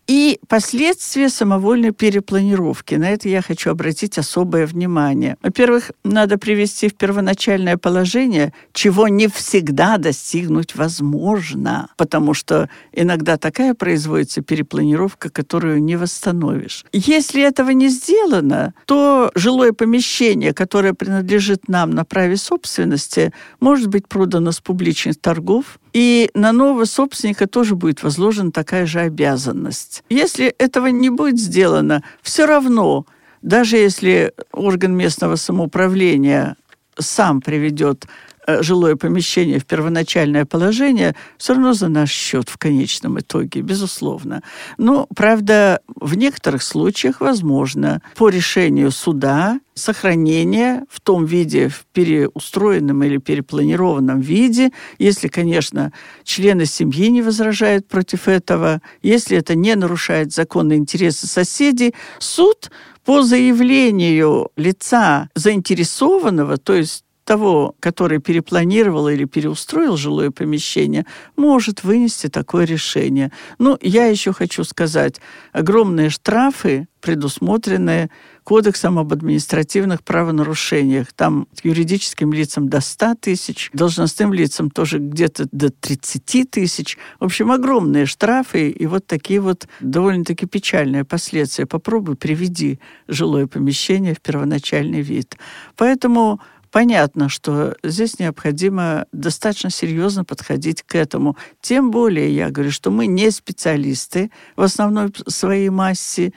И последствия самовольной перепланировки. На это я хочу обратить особое внимание. Во-первых, надо привести в первоначальное положение, чего не всегда достигнуть возможно, потому что иногда такая производится перепланировка, которую не восстановишь. Если этого не сделано, то жилое помещение, которое принадлежит нам на праве собственности, может быть продано с публичных торгов, и на нового собственника тоже будет возложена такая же обязанность. Если этого не будет сделано, все равно, даже если орган местного самоуправления сам приведет жилое помещение в первоначальное положение, все равно за наш счет в конечном итоге, безусловно. Но, правда, в некоторых случаях возможно по решению суда сохранение в том виде, в переустроенном или перепланированном виде, если, конечно, члены семьи не возражают против этого, если это не нарушает законные интересы соседей, суд по заявлению лица заинтересованного, то есть того, который перепланировал или переустроил жилое помещение, может вынести такое решение. Ну, я еще хочу сказать, огромные штрафы, предусмотренные Кодексом об административных правонарушениях. Там юридическим лицам до 100 тысяч, должностным лицам тоже где-то до 30 тысяч. В общем, огромные штрафы и вот такие вот довольно-таки печальные последствия. Попробуй приведи жилое помещение в первоначальный вид. Поэтому Понятно, что здесь необходимо достаточно серьезно подходить к этому. Тем более, я говорю, что мы не специалисты в основной своей массе,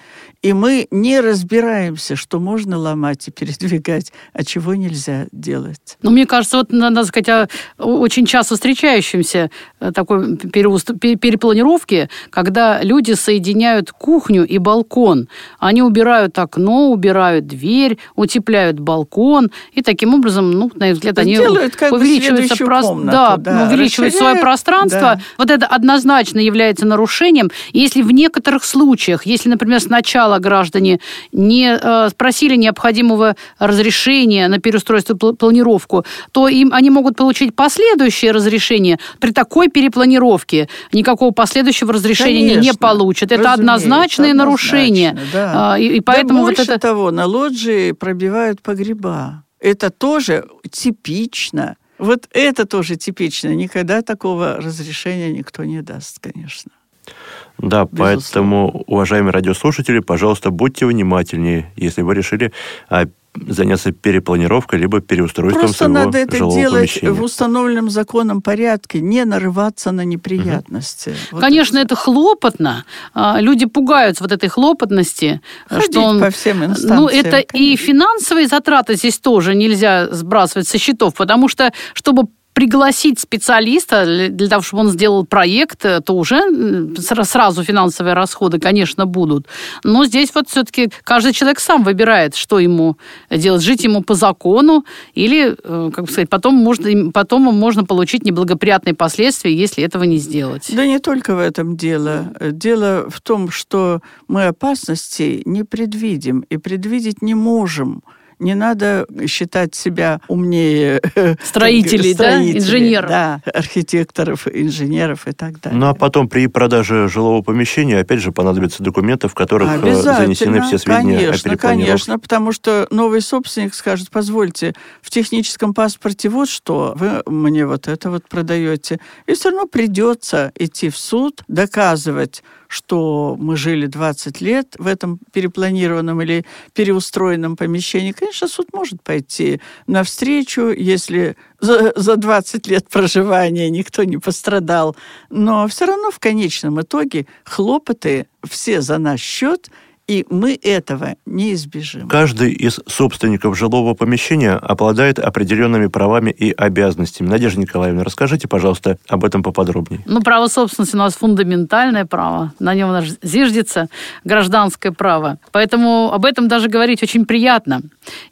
и мы не разбираемся, что можно ломать и передвигать, а чего нельзя делать. Ну, мне кажется, вот надо сказать о очень часто встречающемся э, такой перепланировке, когда люди соединяют кухню и балкон. Они убирают окно, убирают дверь, утепляют балкон, и таким образом ну, на их взгляд, они Делают как увеличиваются бы прос... комнату, да, да, увеличивают свое пространство. Да. Вот это однозначно является нарушением. Если в некоторых случаях, если, например, сначала граждане не э, спросили необходимого разрешения на переустройство планировку, то им они могут получить последующее разрешение. При такой перепланировке никакого последующего разрешения Конечно, не, не получат. Это однозначные однозначно, нарушения. Да. А, и, и поэтому да вот это... того, на лоджии пробивают погреба. Это тоже типично. Вот это тоже типично. Никогда такого разрешения никто не даст, конечно. Да, Безусловно. поэтому, уважаемые радиослушатели, пожалуйста, будьте внимательнее, если вы решили а, заняться перепланировкой либо переустройством Просто своего надо это делать помещения. в установленном законом порядке, не нарываться на неприятности. Угу. Вот Конечно, это. это хлопотно. А, люди пугаются вот этой хлопотности. Ходить что он... по всем инстанциям. Ну, это конечно. и финансовые затраты здесь тоже нельзя сбрасывать со счетов, потому что, чтобы пригласить специалиста для того, чтобы он сделал проект, то уже сразу финансовые расходы, конечно, будут. Но здесь вот все-таки каждый человек сам выбирает, что ему делать. Жить ему по закону или, э, как бы сказать, потом можно, потом можно получить неблагоприятные последствия, если этого не сделать. Да не только в этом дело. Дело в том, что мы опасностей не предвидим и предвидеть не можем. Не надо считать себя умнее строителей, да, инженеров, да, архитекторов, инженеров и так далее. Ну а потом при продаже жилого помещения опять же понадобятся документы, в которых э, занесены все сведения конечно, о Конечно, потому что новый собственник скажет: позвольте, в техническом паспорте вот что, вы мне вот это вот продаете, и все равно придется идти в суд, доказывать что мы жили 20 лет в этом перепланированном или переустроенном помещении, конечно, суд может пойти навстречу, если за, за 20 лет проживания никто не пострадал. Но все равно в конечном итоге хлопоты все за наш счет – и мы этого не избежим. Каждый из собственников жилого помещения обладает определенными правами и обязанностями. Надежда Николаевна, расскажите, пожалуйста, об этом поподробнее. Ну, право собственности у нас фундаментальное право. На нем у нас зиждется гражданское право. Поэтому об этом даже говорить очень приятно.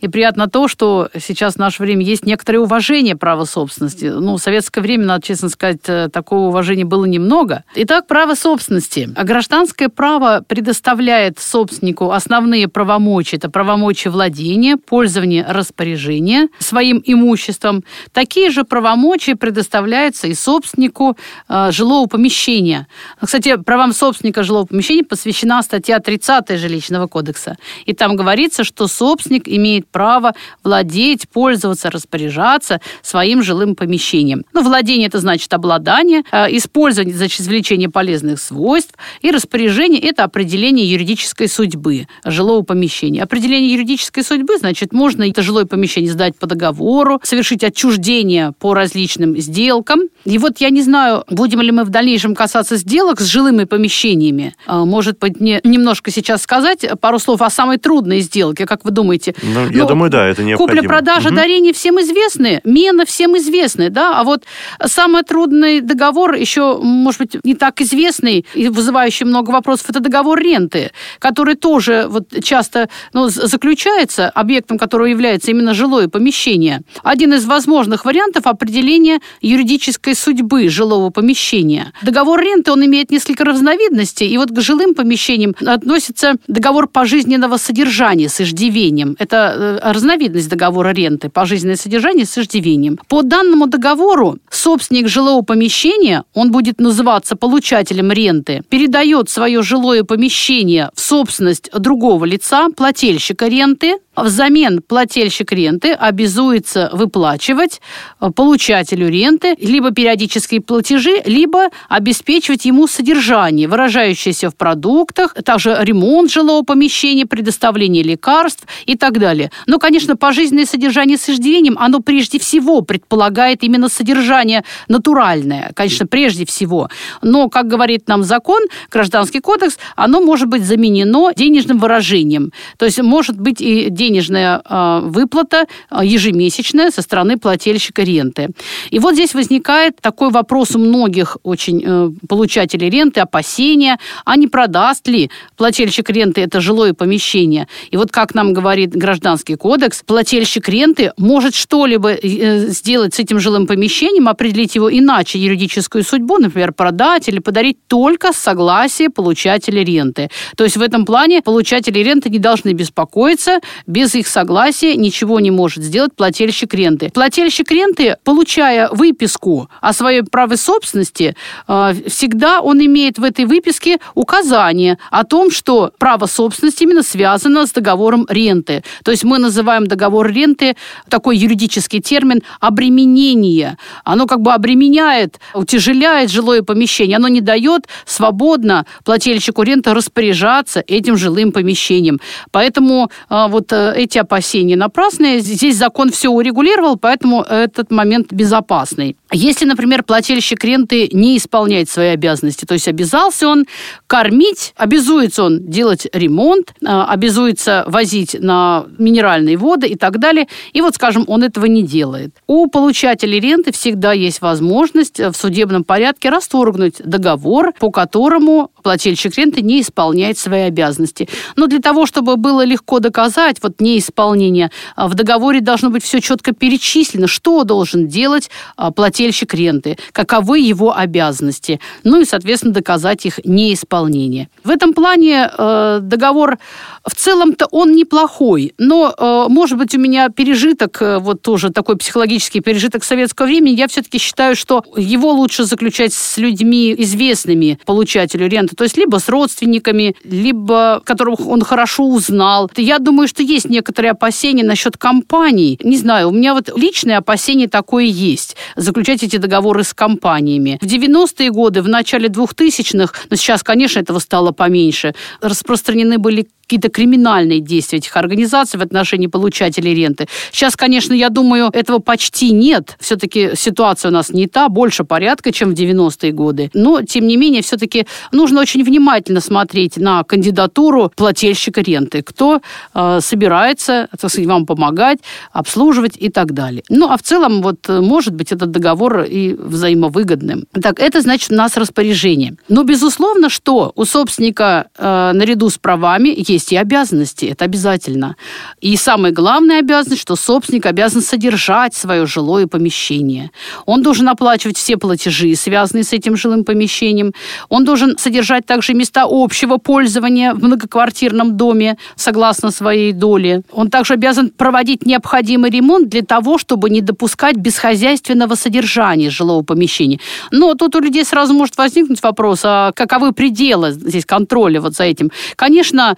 И приятно то, что сейчас в наше время есть некоторое уважение права собственности. Ну, в советское время, надо честно сказать, э, такого уважения было немного. Итак, право собственности. А гражданское право предоставляет собственность собственнику основные правомочия. Это правомочия владения, пользования, распоряжения своим имуществом. Такие же правомочия предоставляются и собственнику э, жилого помещения. Кстати, правам собственника жилого помещения посвящена статья 30 Жилищного кодекса. И там говорится, что собственник имеет право владеть, пользоваться, распоряжаться своим жилым помещением. Ну, владение – это значит обладание, э, использование – значит извлечение полезных свойств, и распоряжение – это определение юридической судьбы жилого помещения. Определение юридической судьбы, значит, можно это жилое помещение сдать по договору, совершить отчуждение по различным сделкам. И вот я не знаю, будем ли мы в дальнейшем касаться сделок с жилыми помещениями. А, может быть, мне немножко сейчас сказать пару слов о самой трудной сделке, как вы думаете? Ну, я ну, думаю, да, это необходимо. Купля-продажа угу. дарения всем известны, мена всем известны, да, а вот самый трудный договор еще, может быть, не так известный и вызывающий много вопросов, это договор ренты, который тоже вот часто ну, заключается, объектом которого является именно жилое помещение. Один из возможных вариантов определения юридической судьбы жилого помещения. Договор ренты, он имеет несколько разновидностей, и вот к жилым помещениям относится договор пожизненного содержания с иждивением. Это э, разновидность договора ренты, пожизненное содержание с иждивением. По данному договору собственник жилого помещения, он будет называться получателем ренты, передает свое жилое помещение в собственность другого лица, плательщика ренты, Взамен плательщик ренты обязуется выплачивать э, получателю ренты либо периодические платежи, либо обеспечивать ему содержание, выражающееся в продуктах, также ремонт жилого помещения, предоставление лекарств и так далее. Но, конечно, пожизненное содержание с иждивением, оно прежде всего предполагает именно содержание натуральное, конечно, прежде всего. Но, как говорит нам закон, Гражданский кодекс, оно может быть заменено денежным выражением. То есть может быть и денежная а, выплата а, ежемесячная со стороны плательщика ренты. И вот здесь возникает такой вопрос у многих очень э, получателей ренты, опасения, а не продаст ли плательщик ренты это жилое помещение. И вот как нам говорит Гражданский кодекс, плательщик ренты может что-либо э, сделать с этим жилым помещением, определить его иначе юридическую судьбу, например, продать или подарить только с согласия получателя ренты. То есть в этом плане получатели ренты не должны беспокоиться, без их согласия ничего не может сделать плательщик ренты. Плательщик ренты, получая выписку о своей праве собственности, э, всегда он имеет в этой выписке указание о том, что право собственности именно связано с договором ренты. То есть мы называем договор ренты, такой юридический термин, обременение. Оно как бы обременяет, утяжеляет жилое помещение, оно не дает свободно плательщику ренты распоряжаться этим жилым помещением. Поэтому э, вот э, эти опасения напрасные. Здесь закон все урегулировал, поэтому этот момент безопасный. Если, например, плательщик ренты не исполняет свои обязанности, то есть обязался он кормить, обязуется он делать ремонт, э, обязуется возить на минеральные воды и так далее, и вот, скажем, он этого не делает. У получателей ренты всегда есть возможность в судебном порядке расторгнуть договор, по которому плательщик ренты не исполняет свои обязанности. Но для того, чтобы было легко доказать вот неисполнение, а, в договоре должно быть все четко перечислено, что должен делать а, плательщик ренты, каковы его обязанности, ну и, соответственно, доказать их неисполнение. В этом плане э, договор в целом-то он неплохой, но, э, может быть, у меня пережиток, э, вот тоже такой психологический пережиток советского времени, я все-таки считаю, что его лучше заключать с людьми известными получателю ренты, то есть либо с родственниками, либо которых он хорошо узнал. Я думаю, что есть некоторые опасения насчет компаний. Не знаю, у меня вот личное опасение такое есть. Заключать эти договоры с компаниями. В 90-е годы, в начале 2000-х, но сейчас, конечно, этого стало поменьше, распространены были какие-то криминальные действия этих организаций в отношении получателей ренты. Сейчас, конечно, я думаю, этого почти нет. Все-таки ситуация у нас не та, больше порядка, чем в 90-е годы. Но, тем не менее, все-таки нужно очень внимательно смотреть на кандидатуру плательщика ренты. Кто э, собирается, так сказать, вам помогать, обслуживать и так далее. Ну, а в целом, вот, может быть, этот договор и взаимовыгодным. Так, это значит у нас распоряжение. Но, безусловно, что у собственника э, наряду с правами есть и обязанности, это обязательно. И самая главная обязанность, что собственник обязан содержать свое жилое помещение. Он должен оплачивать все платежи, связанные с этим жилым помещением. Он должен содержать также места общего пользования в многоквартирном доме, согласно своей доли. Он также обязан проводить необходимый ремонт для того, чтобы не допускать бесхозяйственного содержания жилого помещения. Но тут у людей сразу может возникнуть вопрос, а каковы пределы здесь контроля вот за этим? Конечно,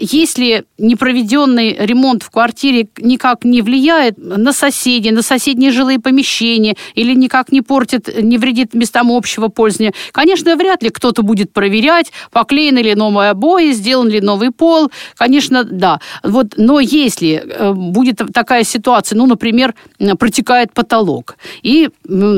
если непроведенный ремонт в квартире никак не влияет на соседей, на соседние жилые помещения или никак не портит, не вредит местам общего пользования, конечно, вряд ли кто-то будет проверять, поклеены ли новые обои, сделан ли новый пол. Конечно, да. Вот, но если э, будет такая ситуация, ну, например, протекает потолок, и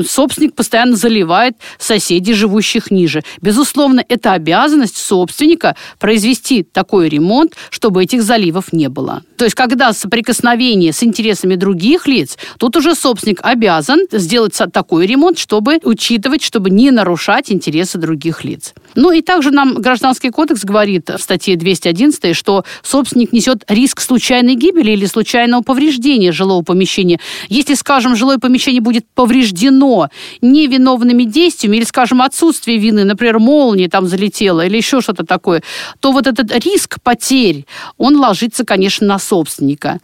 собственник постоянно заливает соседей, живущих ниже, безусловно, это обязанность собственника произвести такой ремонт, чтобы этих заливов не было. То есть, когда соприкосновение с интересами других лиц, тут уже собственник обязан сделать такой ремонт, чтобы учитывать, чтобы не нарушать интересы других лиц. Ну и также нам Гражданский кодекс говорит в статье 211, что собственник несет риск случайной гибели или случайного повреждения жилого помещения. Если, скажем, жилое помещение будет повреждено невиновными действиями или, скажем, отсутствие вины, например, молния там залетела или еще что-то такое, то вот этот риск потерь, он ложится, конечно, на собственника.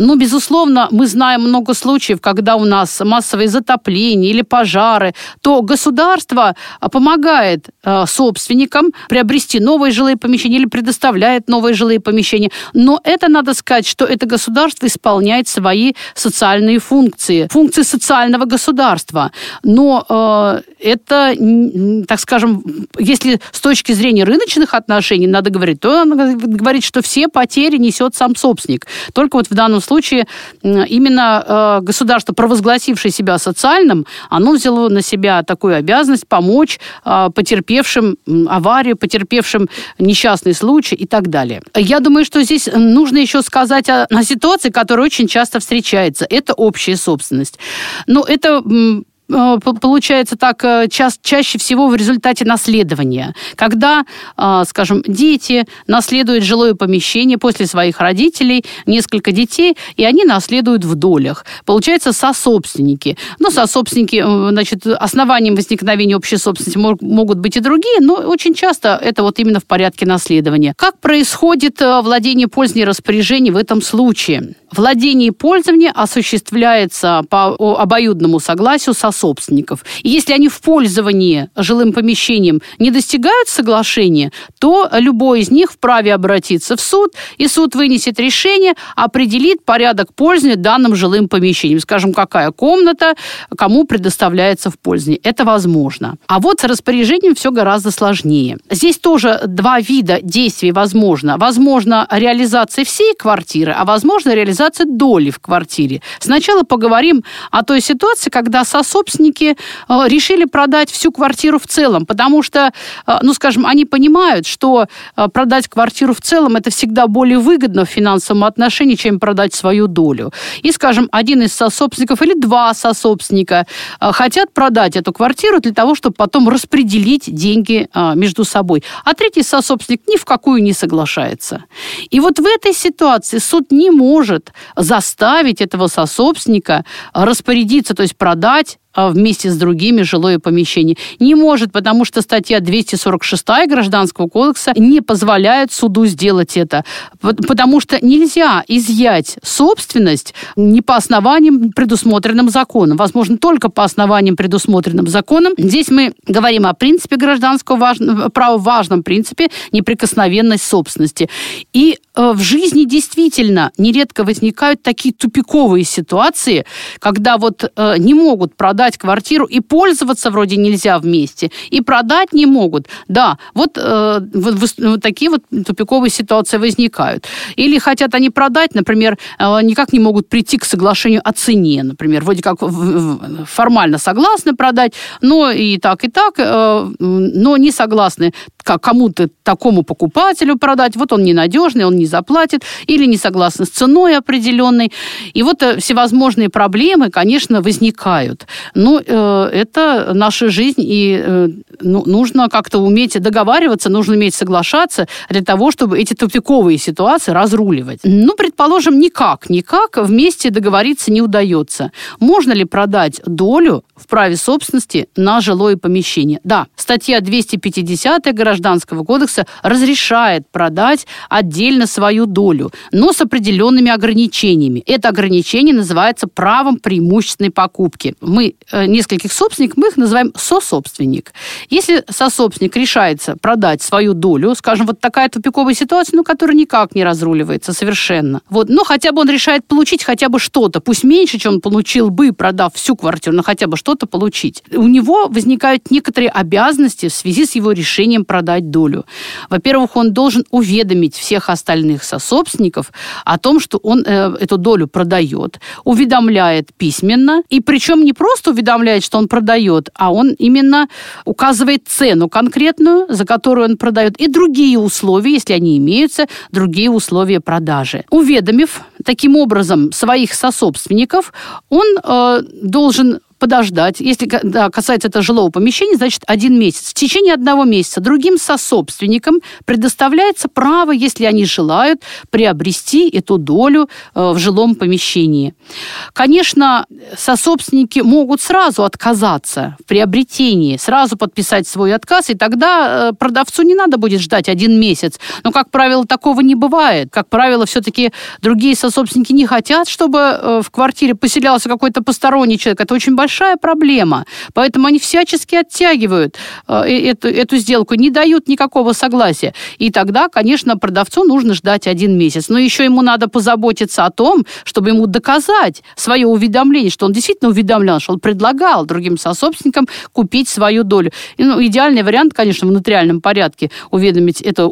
Но, безусловно, мы знаем много случаев, когда у нас массовые затопления или пожары, то государство помогает э, собственникам приобрести новые жилые помещения или предоставляет новые жилые помещения. Но это надо сказать, что это государство исполняет свои социальные функции, функции социального государства. Но э, это, так скажем, если с точки зрения рыночных отношений надо говорить, то надо говорить, что все потери несет сам собственник. Только вот в данном случае именно э, государство, провозгласившее себя социальным, оно взяло на себя такую обязанность помочь э, потерпевшим аварию, потерпевшим несчастный случай и так далее. Я думаю, что здесь нужно еще сказать о, о ситуации, которая очень часто встречается. Это общая собственность. Но это получается так э, ча чаще всего в результате наследования, когда, э, скажем, дети наследуют жилое помещение после своих родителей, несколько детей, и они наследуют в долях. Получается сособственники. Ну, сособственники, значит, основанием возникновения общей собственности могут быть и другие, но очень часто это вот именно в порядке наследования. Как происходит владение, пользование, распоряжение в этом случае? Владение и пользование осуществляется по обоюдному согласию со собственников. И если они в пользовании жилым помещением не достигают соглашения, то любой из них вправе обратиться в суд, и суд вынесет решение, определит порядок пользования данным жилым помещением. Скажем, какая комната кому предоставляется в пользование. Это возможно. А вот с распоряжением все гораздо сложнее. Здесь тоже два вида действий возможно. Возможно реализация всей квартиры, а возможно реализация доли в квартире. Сначала поговорим о той ситуации, когда сособ собственники э, решили продать всю квартиру в целом, потому что, э, ну, скажем, они понимают, что э, продать квартиру в целом это всегда более выгодно в финансовом отношении, чем продать свою долю. И, скажем, один из сособственников или два сособственника хотят продать эту квартиру для того, чтобы потом распределить деньги между собой. А третий сособственник ни в какую не соглашается. И вот в этой ситуации суд не может заставить этого сособственника распорядиться, то есть продать вместе с другими жилое помещение. Не может, потому что статья 246 Гражданского кодекса не позволяет суду сделать это. Потому что нельзя изъять собственность не по основаниям, предусмотренным законом. Возможно, только по основаниям, предусмотренным законом. Здесь мы говорим о принципе гражданского важного, права, важном принципе неприкосновенность собственности. И э, в жизни действительно нередко возникают такие тупиковые ситуации, когда вот э, не могут продать продать квартиру и пользоваться вроде нельзя вместе, и продать не могут. Да, вот, э, вот, вот такие вот тупиковые ситуации возникают. Или хотят они продать, например, э, никак не могут прийти к соглашению о цене, например, вроде как формально согласны продать, но и так, и так, э, но не согласны кому-то такому покупателю продать, вот он ненадежный, он не заплатит, или не согласны с ценой определенной. И вот э, всевозможные проблемы, конечно, возникают. Ну, э, это наша жизнь, и э, ну, нужно как-то уметь договариваться, нужно уметь соглашаться для того, чтобы эти тупиковые ситуации разруливать. Ну, предположим, никак, никак вместе договориться не удается. Можно ли продать долю в праве собственности на жилое помещение? Да, статья 250 Гражданского кодекса разрешает продать отдельно свою долю, но с определенными ограничениями. Это ограничение называется правом преимущественной покупки. Мы, э, нескольких собственников, мы их называем сособственник. Если сособственник решается продать свою долю, скажем, вот такая тупиковая ситуация, ну, которая никак не разруливается совершенно, вот, но хотя бы он решает получить хотя бы что-то, пусть меньше, чем он получил бы, продав всю квартиру, но хотя бы что-то получить. У него возникают некоторые обязанности в связи с его решением продать долю. Во-первых, он должен уведомить всех остальных сособственников о том, что он э, эту долю продает, уведомляет письменно, и причем не просто уведомляет, что он продает, а он именно указывает цену конкретную, за которую он продает, и другие условия, если они имеются, другие условия продажи. Уведомив таким образом своих сособственников, он э, должен подождать. Если да, касается это жилого помещения, значит, один месяц. В течение одного месяца другим сособственникам предоставляется право, если они желают, приобрести эту долю э, в жилом помещении. Конечно, сособственники могут сразу отказаться в приобретении, сразу подписать свой отказ, и тогда э, продавцу не надо будет ждать один месяц. Но, как правило, такого не бывает. Как правило, все-таки другие сособственники не хотят, чтобы э, в квартире поселялся какой-то посторонний человек. Это очень большой большая проблема. Поэтому они всячески оттягивают э, эту, эту сделку, не дают никакого согласия. И тогда, конечно, продавцу нужно ждать один месяц. Но еще ему надо позаботиться о том, чтобы ему доказать свое уведомление, что он действительно уведомлял, что он предлагал другим сособственникам купить свою долю. И, ну, идеальный вариант, конечно, в нотариальном порядке уведомить это,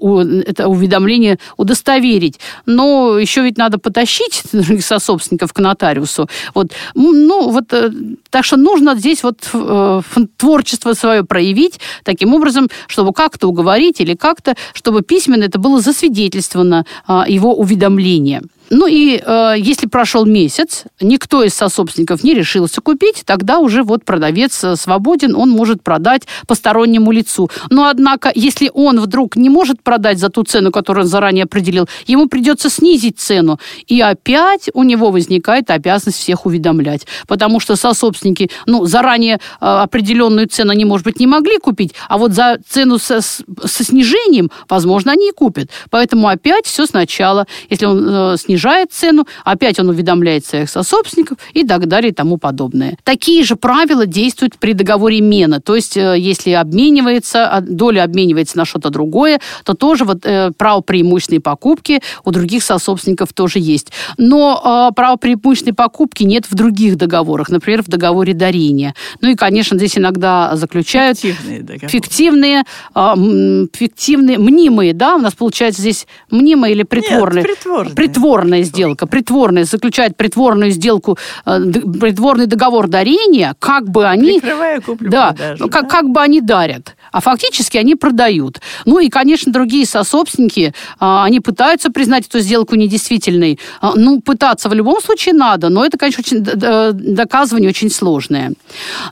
это уведомление, удостоверить. Но еще ведь надо потащить других сособственников к нотариусу. Вот, ну, вот э, так что нужно здесь вот э, творчество свое проявить таким образом, чтобы как-то уговорить или как-то, чтобы письменно это было засвидетельствовано э, его уведомление. Ну и э, если прошел месяц, никто из сособственников не решился купить, тогда уже вот продавец э, свободен, он может продать постороннему лицу. Но однако, если он вдруг не может продать за ту цену, которую он заранее определил, ему придется снизить цену. И опять у него возникает обязанность всех уведомлять. Потому что сособственники, ну, заранее э, определенную цену они, может быть, не могли купить, а вот за цену со, со снижением, возможно, они и купят. Поэтому опять все сначала. Если он э, снижает снижает цену, опять он уведомляет своих сособственников и так далее и тому подобное. Такие же правила действуют при договоре мена. То есть, э, если обменивается, а, доля обменивается на что-то другое, то тоже вот э, право преимущественной покупки у других сособственников тоже есть. Но э, право преимущественной покупки нет в других договорах, например, в договоре дарения. Ну и, конечно, здесь иногда заключают фиктивные, договоры. фиктивные, э, фиктивные, мнимые, да, у нас получается здесь мнимые или притворные? Нет, притворные. Притворные притворная сделка, притворная, заключает притворную сделку, э, притворный договор дарения, как бы они... Прикрывая куплю да, продажу, как, да? как бы они дарят а фактически они продают. Ну и, конечно, другие сособственники, а, они пытаются признать эту сделку недействительной. А, ну, пытаться в любом случае надо, но это, конечно, очень, доказывание очень сложное.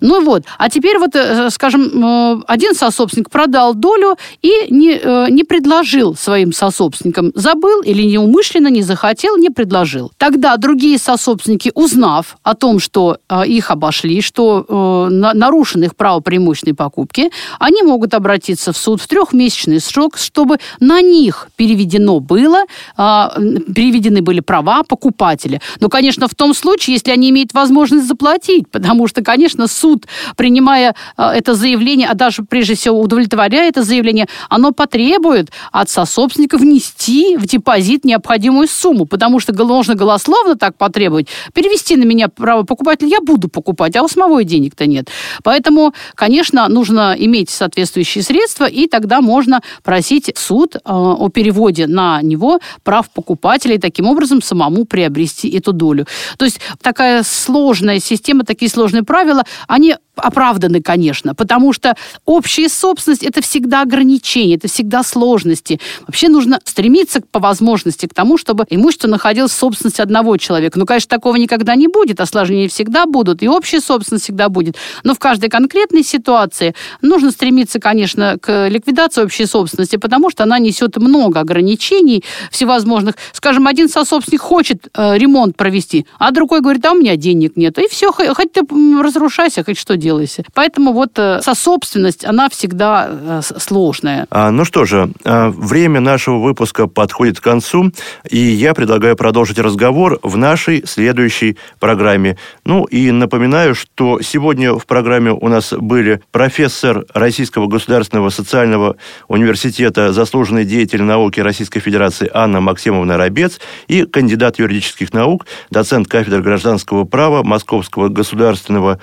Ну вот, а теперь вот, э, скажем, э, один сособственник продал долю и не, э, не предложил своим сособственникам, забыл или неумышленно не захотел, не предложил. Тогда другие сособственники, узнав о том, что их обошли, что нарушено их право преимущественной покупки, они могут могут обратиться в суд в трехмесячный срок, чтобы на них переведено было, а, переведены были права покупателя. Но, конечно, в том случае, если они имеют возможность заплатить, потому что, конечно, суд, принимая а, это заявление, а даже прежде всего удовлетворяя это заявление, оно потребует от сособственника внести в депозит необходимую сумму, потому что можно голословно так потребовать, перевести на меня право покупателя, я буду покупать, а у самого денег-то нет. Поэтому, конечно, нужно иметь соответственно соответствующие средства, и тогда можно просить суд э, о переводе на него прав покупателя и таким образом самому приобрести эту долю. То есть такая сложная система, такие сложные правила, они оправданы, конечно, потому что общая собственность – это всегда ограничения, это всегда сложности. Вообще нужно стремиться по возможности к тому, чтобы имущество находилось в собственности одного человека. Ну, конечно, такого никогда не будет, осложнения всегда будут, и общая собственность всегда будет. Но в каждой конкретной ситуации нужно стремиться, конечно, к ликвидации общей собственности, потому что она несет много ограничений всевозможных. Скажем, один сособственник хочет э, ремонт провести, а другой говорит, а у меня денег нет. И все, хоть ты разрушайся, хоть что делайся. Поэтому вот э, сособственность, она всегда э, сложная. А, ну что же, а, время нашего выпуска подходит к концу, и я предлагаю продолжить разговор в нашей следующей программе. Ну и напоминаю, что сегодня в программе у нас были профессор Российского государственного социального университета, заслуженный деятель науки Российской Федерации Анна Максимовна Рабец и кандидат юридических наук, доцент кафедры гражданского права Московского государственного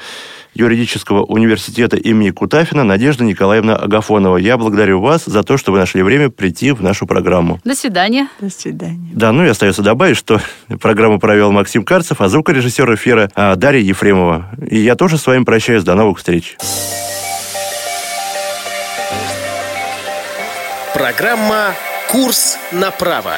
юридического университета имени Кутафина Надежда Николаевна Агафонова. Я благодарю вас за то, что вы нашли время прийти в нашу программу. До свидания. До свидания. Да, ну и остается добавить, что программу провел Максим Карцев, а звукорежиссер эфира а, Дарья Ефремова. И я тоже с вами прощаюсь. До новых встреч. Программа «Курс на право».